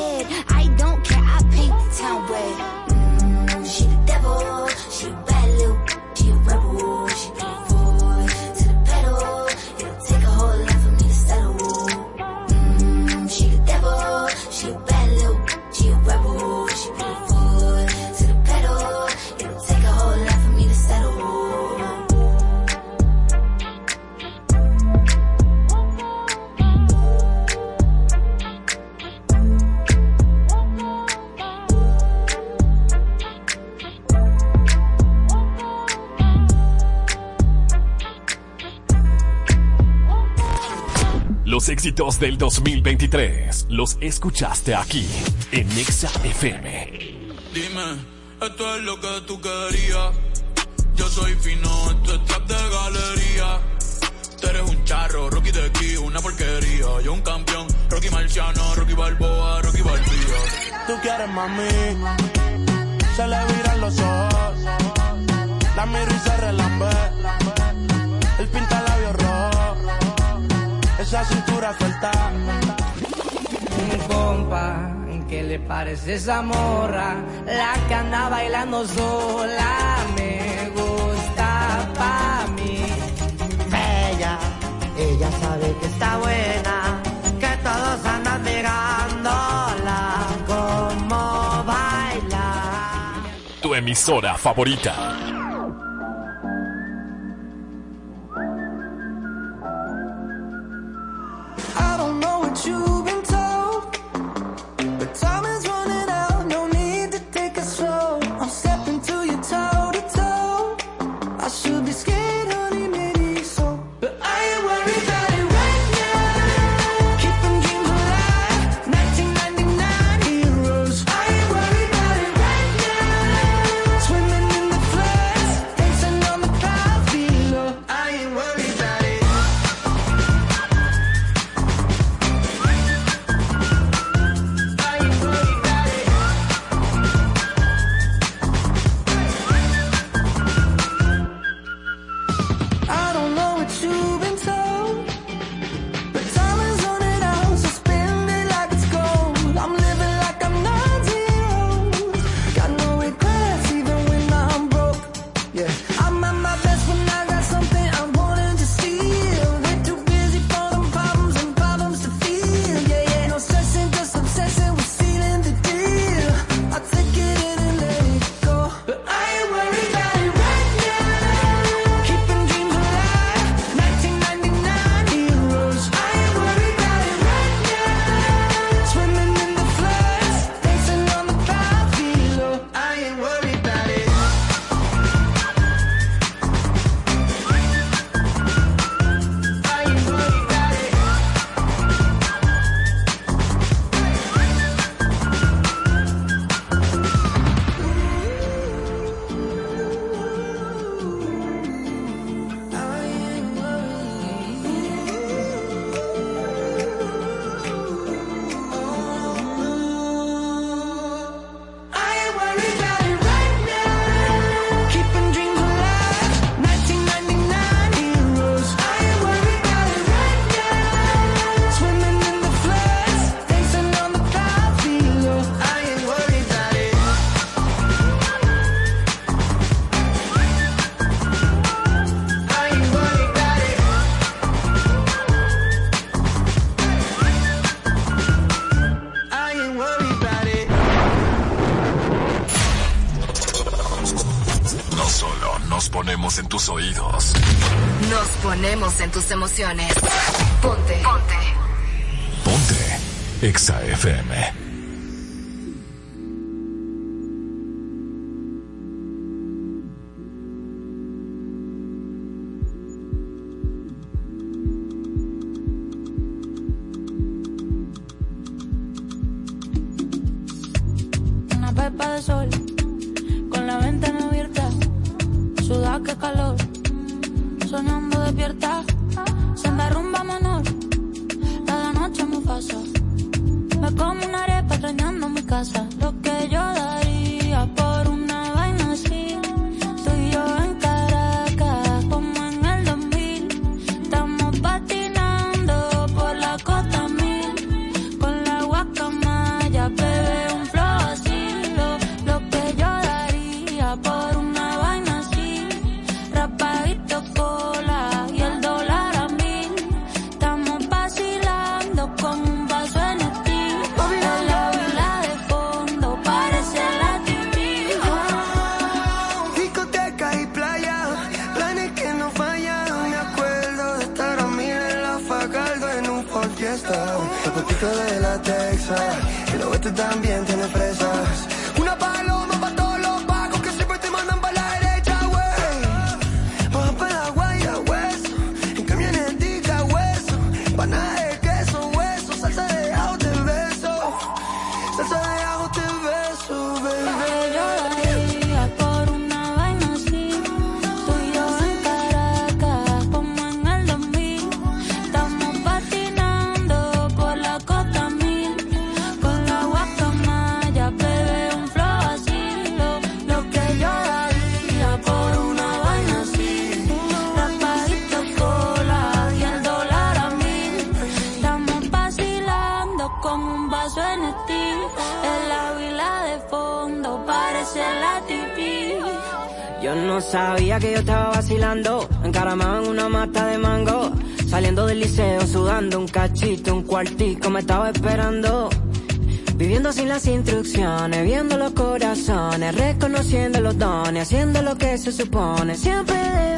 Éxitos del 2023 los escuchaste aquí en Nexa FM. Dime, esto es lo que tú querías. Yo soy fino, esto es trap de galería. Tú eres un charro, Rocky de aquí, una porquería. Yo un campeón, Rocky Marciano, Rocky Balboa, Rocky Balbía. Tú quieres mami, se le viran los ojos. La miro y se relambe. El pinta. Esa cintura suelta. Un compa, ¿qué le parece esa morra? La que anda bailando sola me gusta pa' mí. Bella, ella sabe que está buena, que todos andan mirándola como baila. Tu emisora favorita. 就变。emociones. Yo no sabía que yo estaba vacilando, encaramado en una mata de mango. Saliendo del liceo, sudando un cachito, un cuartico, me estaba esperando. Viviendo sin las instrucciones, viendo los corazones, reconociendo los dones, haciendo lo que se supone. Siempre de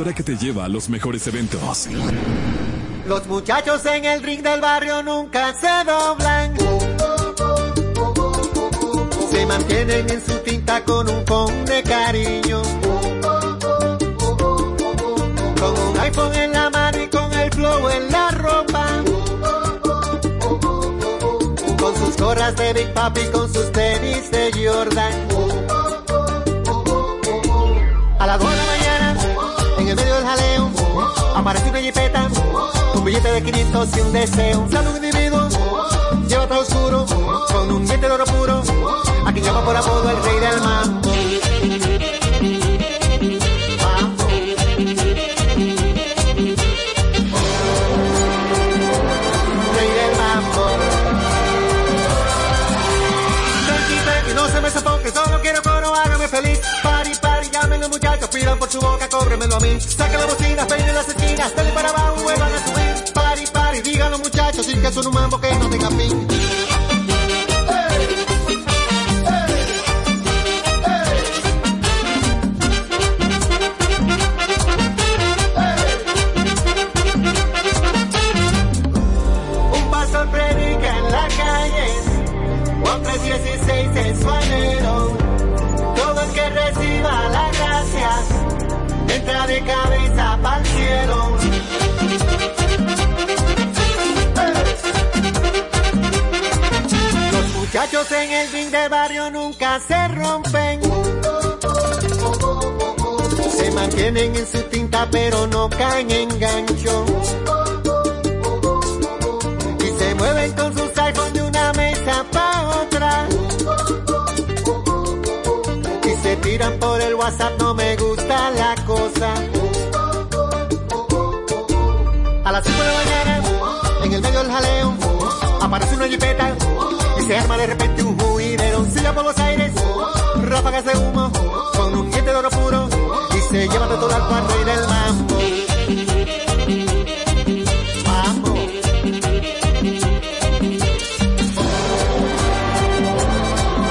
emisora que te lleva a los mejores eventos. Los muchachos en el ring del barrio nunca se doblan. Se mantienen en su tinta con un con de cariño. Con un iPhone en la mano y con el flow en la ropa. Con sus gorras de Big Papi, y con sus tenis de Jordan. Aparece una jipeta, un billete de 500 y un deseo. Sale un individuo, lleva todo oscuro, con un diente de oro puro. A quien llama por apodo el rey del mar. su boca, córremelo a mí. Saca la bocina, peine las esquinas, dale para abajo, vuelvan a subir. Pari, pari, díganlo muchachos, sin que son un mambo que no tenga muchachos en el ring de barrio nunca se rompen. Se mantienen en su tinta pero no caen en gancho. Y se mueven con sus iPhones de una mesa pa' otra. Y se tiran por el WhatsApp, ráfagas de humo, con un diente de oro puro y se lleva de todo al cuarto y del mambo. Mambo.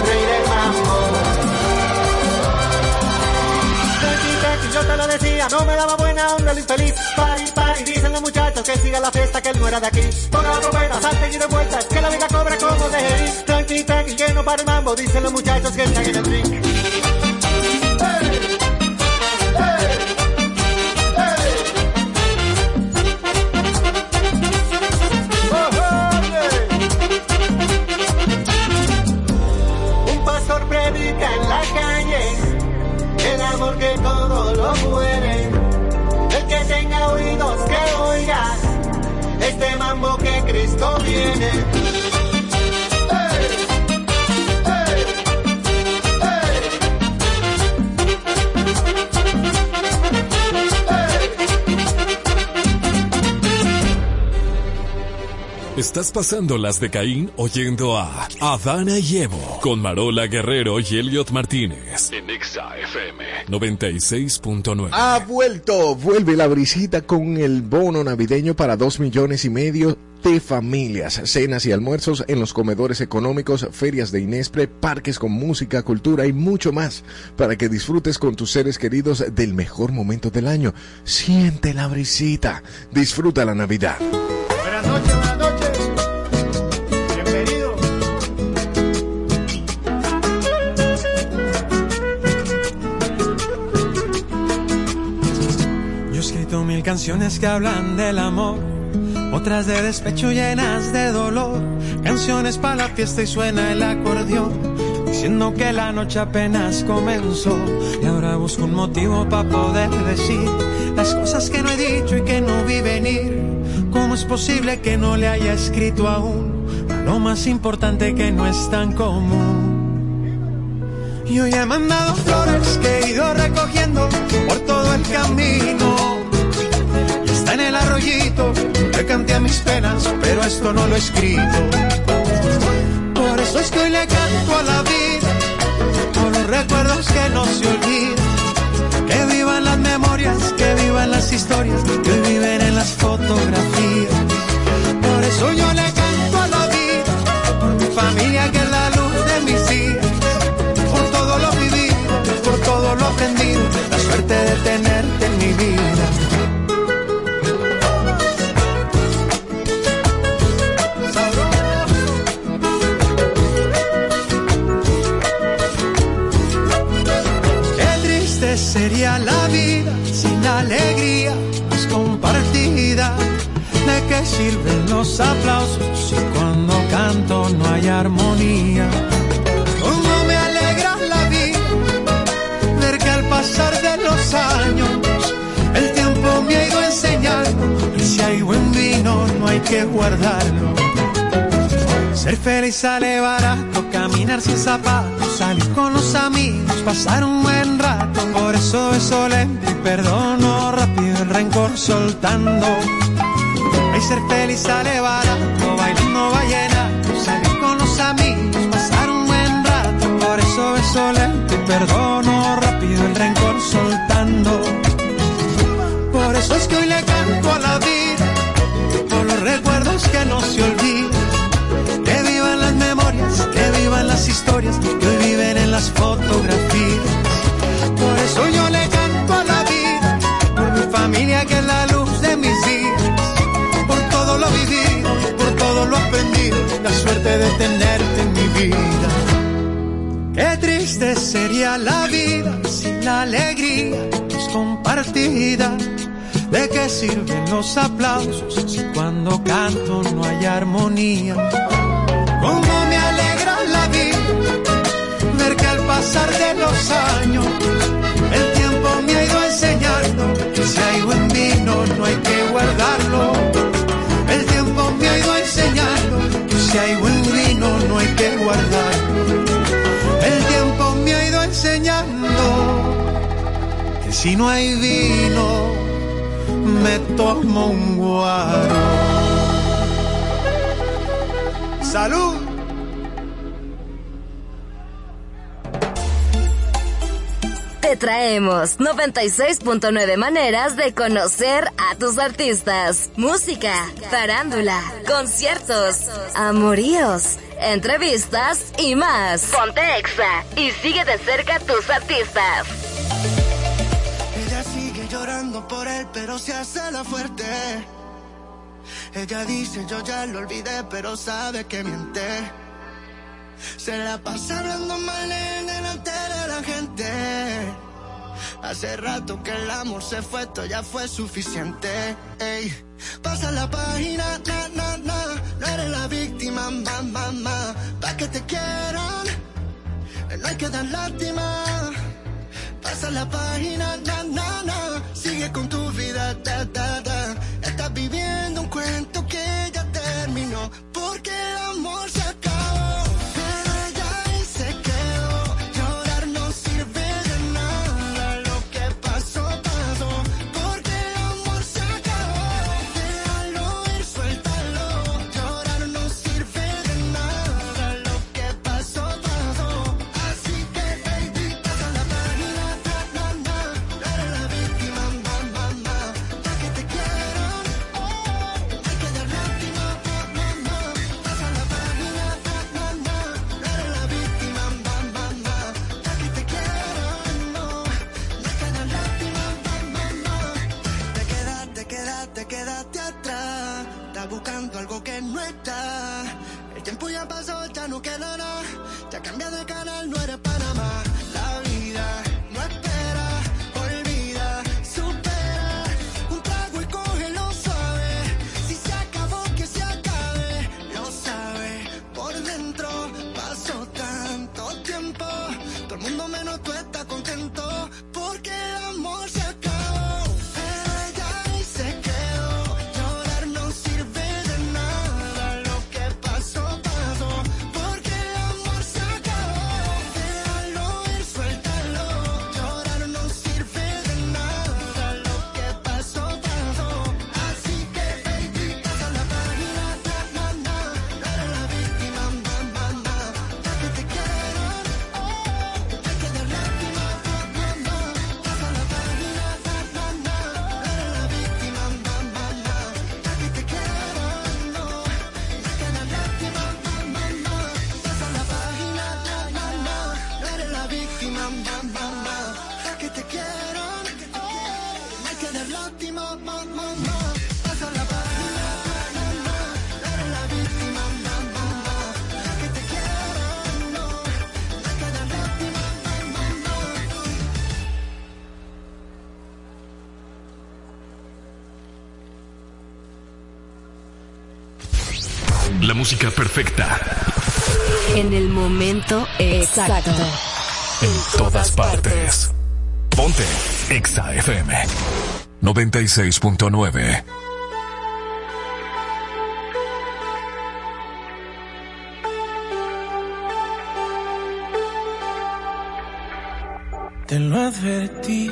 Rey del mambo. Yo te lo decía, no me daba buena onda el infeliz. Pari, pari, dicen los muchachos que siga la fiesta, que él no era de aquí. Ponga la trompeta, salten y de vueltas, que la vida cobra como de. Que no para el mambo, dicen los muchachos que están en el drink. Un pastor predica en la calle el amor que todo lo muere. El que tenga oídos que oiga este mambo que Cristo viene. Estás pasando las de Caín oyendo a Adana y Evo con Marola Guerrero y Elliot Martínez en Exa FM 96.9. Ha vuelto, vuelve la brisita con el bono navideño para dos millones y medio de familias, cenas y almuerzos en los comedores económicos, ferias de Inespre, parques con música, cultura y mucho más para que disfrutes con tus seres queridos del mejor momento del año. Siente la brisita, disfruta la Navidad. Buenas noches, buenas noches. Canciones que hablan del amor, otras de despecho llenas de dolor, canciones para la fiesta y suena el acordeón, diciendo que la noche apenas comenzó y ahora busco un motivo para poder decir las cosas que no he dicho y que no vi venir. ¿Cómo es posible que no le haya escrito aún a lo más importante que no es tan común? Y hoy he mandado flores que he ido recogiendo por todo el camino. Le canté a mis penas, pero esto no lo he escrito. Por eso es que hoy le canto a la vida, por los recuerdos que no se olvidan. Que vivan las memorias, que vivan las historias, que viven en las fotografías. Sirven los aplausos si cuando canto no hay armonía? Cómo me alegra la vida ver que al pasar de los años el tiempo me ha ido enseñando que si hay buen vino no hay que guardarlo. Ser feliz sale barato, caminar sin zapatos, salir con los amigos, pasar un buen rato. Por eso beso lento y perdono rápido el rencor soltando. Y ser feliz sale barato, bailando vallenato, salir con los amigos, pasar un buen rato. Por eso beso lento perdono rápido el rencor soltando. Por eso es que hoy le canto a la vida, por los recuerdos que no se olviden. La vida sin la alegría es compartida. ¿De qué sirven los aplausos si cuando canto no hay armonía? Cómo me alegra la vida ver que al pasar de los años el tiempo me ha ido enseñando que si hay buen vino no hay que guardarlo. El tiempo me ha ido enseñando que si hay buen si no hay vino me tomo un guaro. Salud. Te traemos 96.9 maneras de conocer a tus artistas. Música, farándula, conciertos, amoríos, entrevistas y más. Ponte Exa y sigue de cerca tus artistas. Por él, pero se hace la fuerte. Ella dice, yo ya lo olvidé, pero sabe que miente. Se la pasa hablando mal en delante de la gente. Hace rato que el amor se fue, esto ya fue suficiente. Ey, pasa la página, na, na, na. No eres la víctima, ma, ma, ma. Pa' que te quieran, no hay que dar lástima. Pasa la página, na, na, na. Sigue con tu vida, da, da, da. La música perfecta. En el momento exacto. en todas partes. Ponte Exa FM 96.9. Te lo advertí.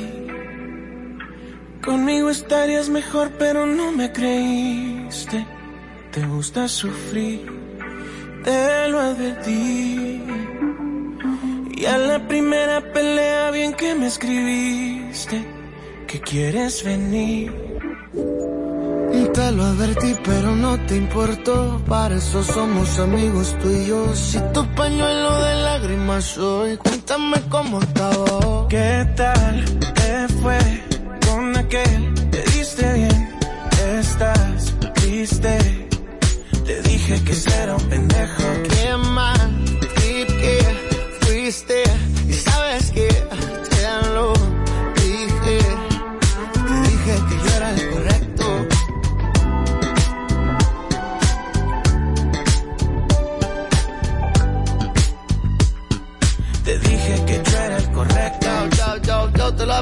Conmigo estarías mejor, pero no me creíste. Te gusta sufrir, te lo advertí. Y a la primera pelea, bien que me escribiste, que quieres venir. Te lo advertí, pero no te importó. Para eso somos amigos tú y yo. Si tu pañuelo de lágrimas soy, cuéntame cómo estaba. ¿Qué tal te fue con aquel? Te diste bien, estás triste. Te dije que será un pendejo.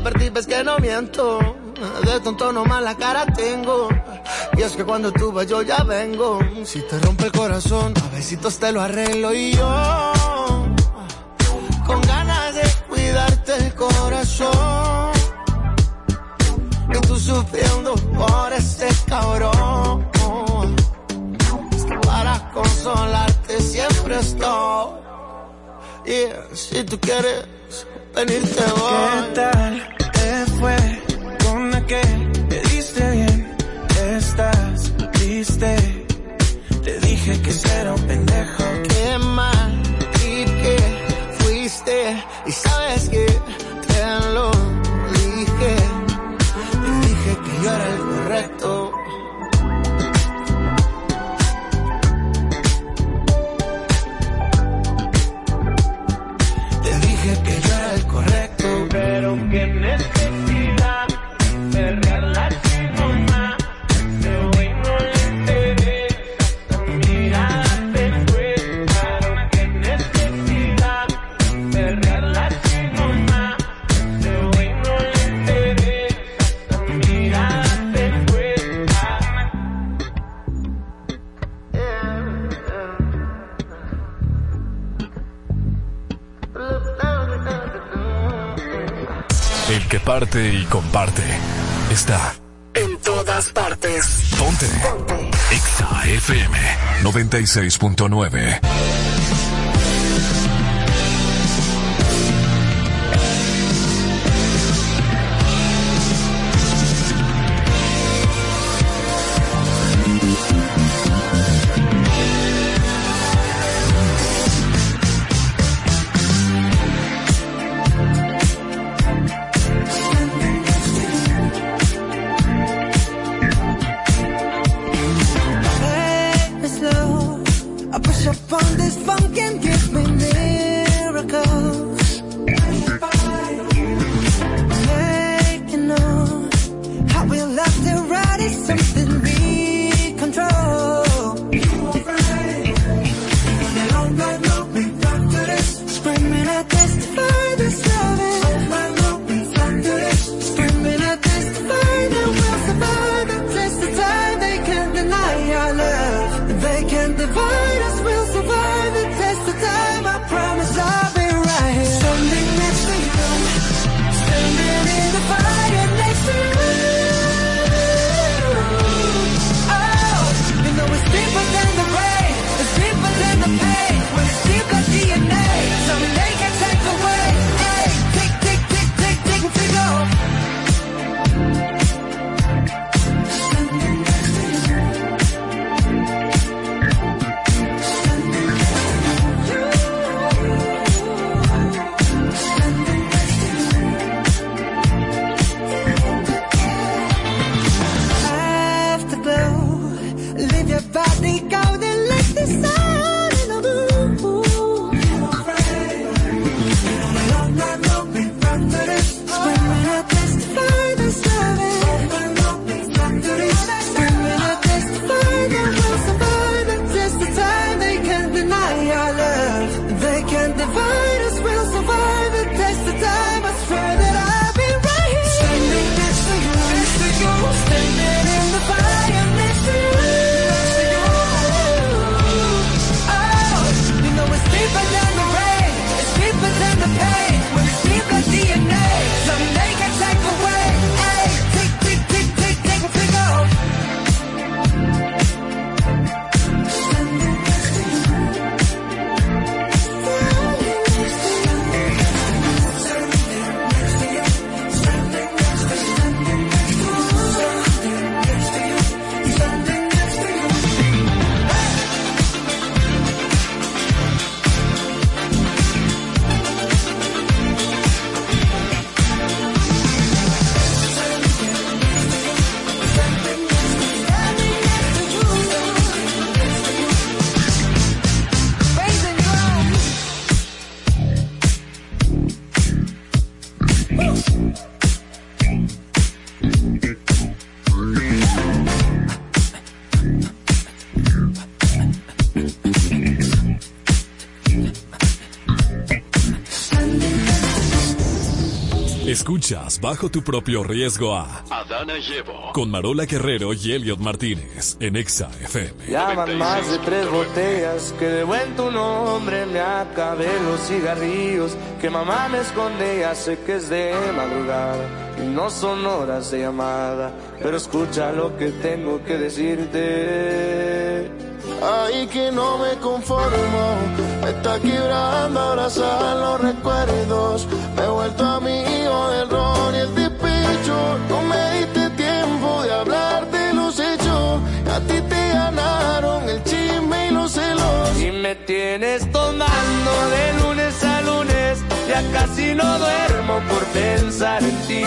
Advertí, ves que no miento. De tonto nomás la cara tengo. Y es que cuando tú vas yo ya vengo. Si te rompe el corazón, a besitos te lo arreglo y yo. Con ganas de cuidarte el corazón. Y tú sufriendo por este cabrón. Es que para consolarte siempre estoy. Y si tú quieres venirte voy. ¿Qué tal te fue con aquel? Te diste bien, estás triste. Te dije que será un pendejo. Qué mal trip que fuiste. Y sabes que te lo dije. Te dije que yo era El que parte y comparte está en todas partes. Ponte. Exa FM 96.9. Escuchas bajo tu propio riesgo a Adana Llevo. con Marola Guerrero y Elliot Martínez en Exa FM. Ya van más de tres botellas que de buen tu nombre me acabé los cigarrillos que mamá me esconde ya sé que es de madrugada y no son horas de llamada pero escucha lo que tengo que decirte Ay, que no me conformo, me está quebrando abrazar los recuerdos. Ya casi no duermo por pensar en ti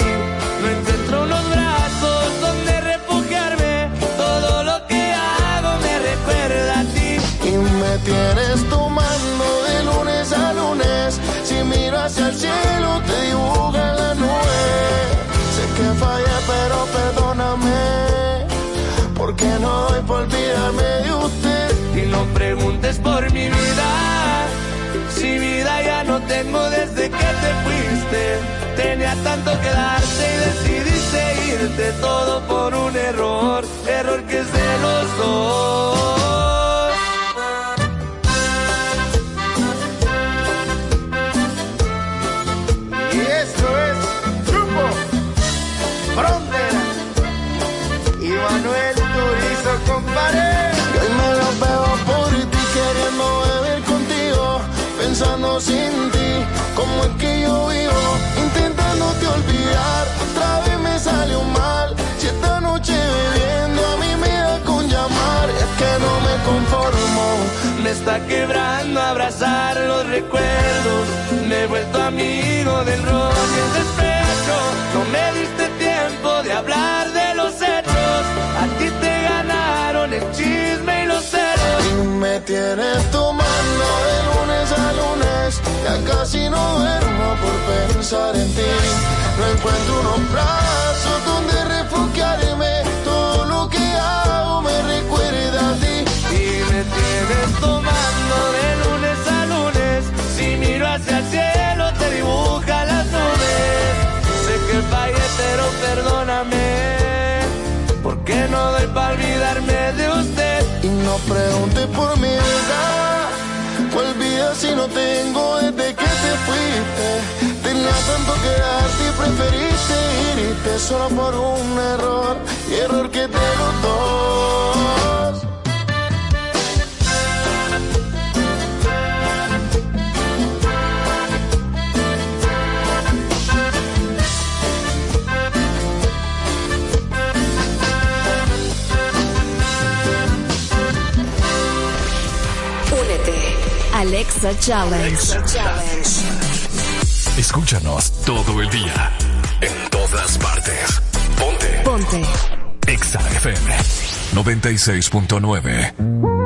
no encuentro los brazos donde refugiarme todo lo que hago me recuerda a ti Y me tienes tomando de lunes a lunes. Si miro hacia el cielo, te dibuja la nube. Sé que fallé, pero perdóname. Porque no doy por olvidarme de usted. y no preguntes por mi vida que te fuiste. Tenía tanto que darte y decidiste irte. Todo por un error error que es de los dos está quebrando abrazar los recuerdos. Me he vuelto amigo del ron y el despecho. No me diste tiempo de hablar de los hechos. A ti te ganaron el chisme y los celos. Y me tienes tomando de lunes a lunes. Ya casi no duermo por pensar en ti. No encuentro unos brazos donde refugiarme. Me tienes tomando de lunes a lunes. Si miro hacia el cielo, te dibuja las nubes. Sé que fallé, pero perdóname. Porque no doy para olvidarme de usted. Y no pregunte por mi verdad. ¿Cuál vida si no tengo desde que te fuiste? Tenía tanto que darte y preferiste irte solo por un error. Y error que te los Alexa Challenge. Escúchanos todo el día, en todas partes. Ponte. Ponte. Exa FM 96.9.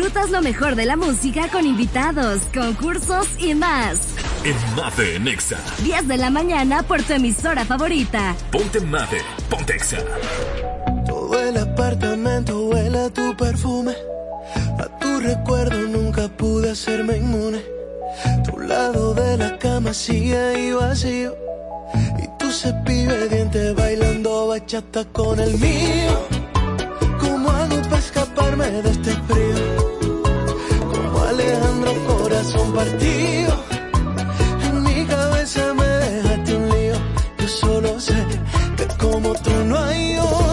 disfrutas lo mejor de la música con invitados, concursos y más. En Mate en Exa. 10 de la mañana por tu emisora favorita. Ponte Mate, ponte Exa. Todo el apartamento huele a tu perfume. A tu recuerdo nunca pude hacerme inmune. Tu lado de la cama sigue ahí vacío. Y tu cepillo de dientes bailando bachata con el mío. ¿Cómo hago para escaparme de este frío? Como Alejandro Corazón partido. En mi cabeza me dejaste un lío. Yo solo sé que como tú no hay otra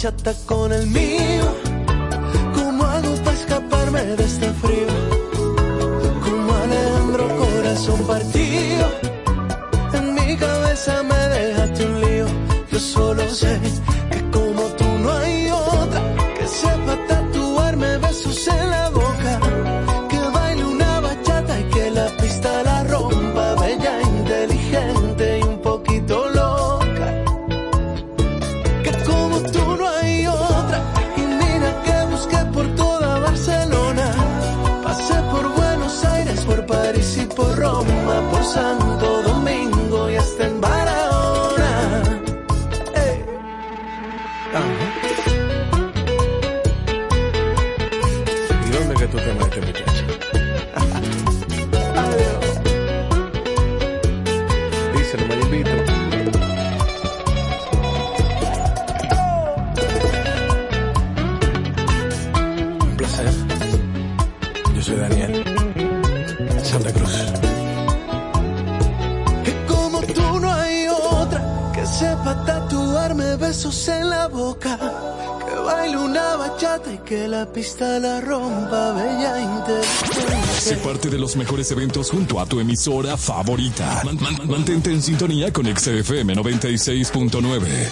bailando bachata con el soy Daniel. Santa Cruz. Que como tú no hay otra que sepa tatuarme besos en la boca. Que baile una bachata y que la pista la rompa. Bella, inteligente. Sé parte de los mejores eventos junto a tu emisora favorita. Man- man- mantente en sintonía con XFM 96.9.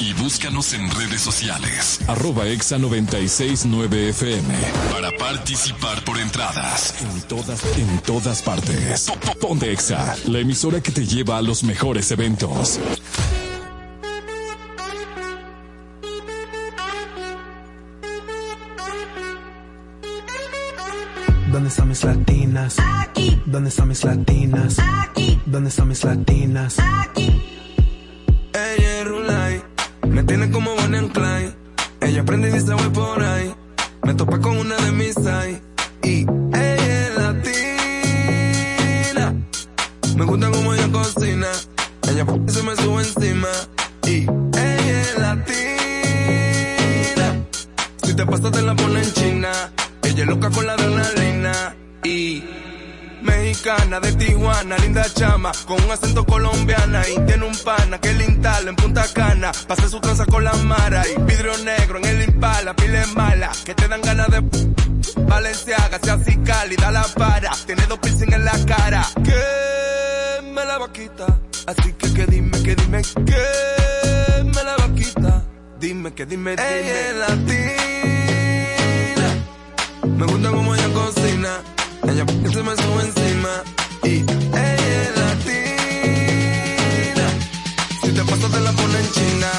Y búscanos en redes sociales. Arroba Exa 969 FM. Para participar por entradas. En todas, en todas partes. Po- po- Ponte Exa, la emisora que te lleva a los mejores eventos. ¿Dónde están mis latinas? Aquí. ¿Dónde están mis latinas? Aquí. ¿Dónde están mis latinas? Ella es Rulay, me tiene como Bonnie and Clyde. Ella prende y se voy por ahí. Me topé con una de mis ahí. Y ella es latina. Me gusta como ella cocina. Ella se me sube encima. Y ella es latina. Si te pasas te la pone en China. Ella es loca con la adrenalina. Cana, de Tijuana, linda chama, con un acento colombiana y tiene un pana que le en Punta Cana, pase su tranza con la mara y vidrio negro en el impala, pile mala, que te dan ganas de Valenciaga, sea así cálida la para, tiene dos piercing en la cara, que me la vaquita, así que que dime, que dime, que me la vaquita, dime, que dime, dime. Ella es latina, me gusta como ella cocina, ella me sube encima y ella es latina, si te pasas te la pone en china,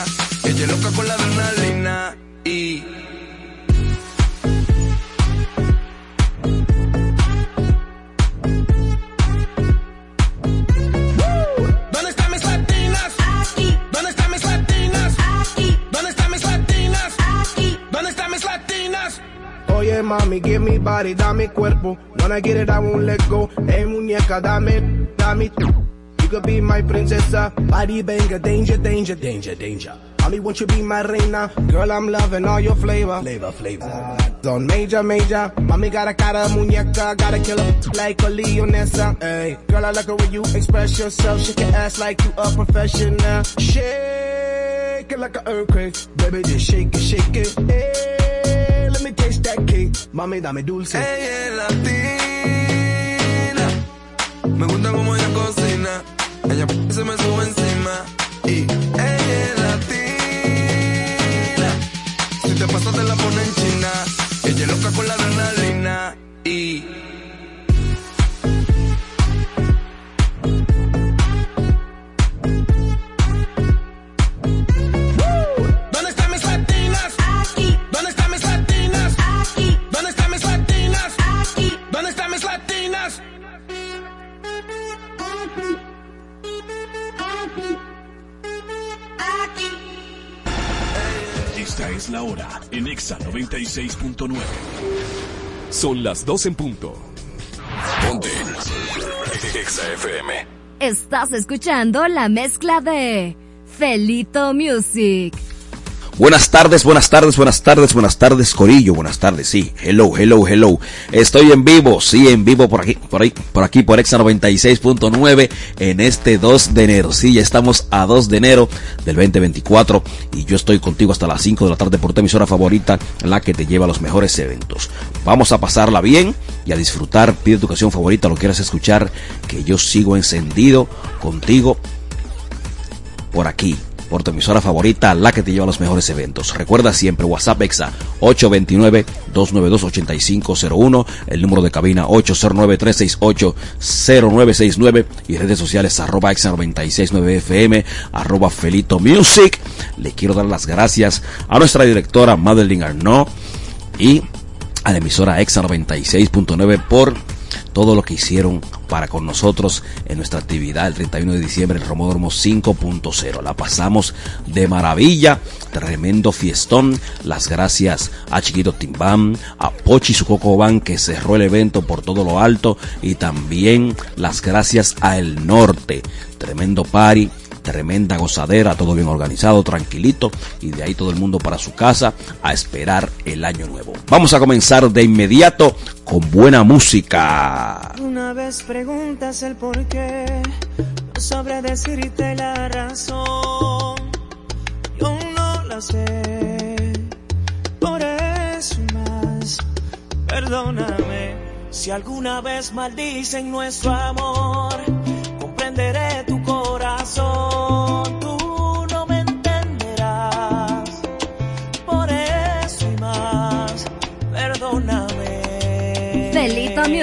ella es loca con la adrenalina Oye mami, give me body, dame cuerpo. When I get it, I won't let go. Hey muñeca, dame, dame. You could be my princesa. Body banger, danger, danger, danger, danger. Mommy, won't you be my reina? Girl, I'm loving all your flavor. Flavor, flavor. Uh, Don major, major. Mommy got a cara muñeca. Gotta kill her like a leonessa. Hey, girl, I like it when you express yourself. Shake your ass like you a professional. Shake it like an earthquake. Baby, just shake it, shake it. Hey, let me taste that cake. Mami, dame dulce. Ella es latina. Me gusta como ella cocina. Ella se me sube encima. Y ella es latina. Si te pasas te la pone en china. Ella es loca con la adrenalina. Y. Esta es la hora en Exa 96.9. Son las 2 en punto. Ponte. Exa FM. Estás escuchando la mezcla de Felito Music. Buenas tardes, buenas tardes, buenas tardes, buenas tardes, Corillo, buenas tardes, sí, hello, hello, hello. Estoy en vivo, sí, en vivo por aquí, por ahí, por aquí, por Exa 96.9 en este 2 de enero. Sí, ya estamos a 2 de enero del 2024 y yo estoy contigo hasta las 5 de la tarde por tu emisora favorita, la que te lleva a los mejores eventos. Vamos a pasarla bien y a disfrutar. Pide tu canción favorita, lo quieras escuchar, que yo sigo encendido contigo por aquí por tu emisora favorita, la que te lleva a los mejores eventos. Recuerda siempre WhatsApp Exa 829-292-8501, el número de cabina 809-368-0969 y redes sociales arroba Exa 969FM, arroba Felito Music. Le quiero dar las gracias a nuestra directora Madeline Arnaud y a la emisora Exa 96.9 por todo lo que hicieron para con nosotros en nuestra actividad el 31 de diciembre, el Romódromo 5.0. La pasamos de maravilla, tremendo fiestón. Las gracias a Chiquito Timbam, a Pochi su Coco Van que cerró el evento por todo lo alto y también las gracias a El Norte. Tremendo party tremenda gozadera, todo bien organizado, tranquilito y de ahí todo el mundo para su casa a esperar el año nuevo. Vamos a comenzar de inmediato con buena música. Una vez preguntas el por qué, no sabré decirte la razón. Yo no la sé, por eso más, perdóname. Si alguna vez maldicen nuestro amor, comprenderé tu corazón.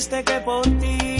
creíste que por ti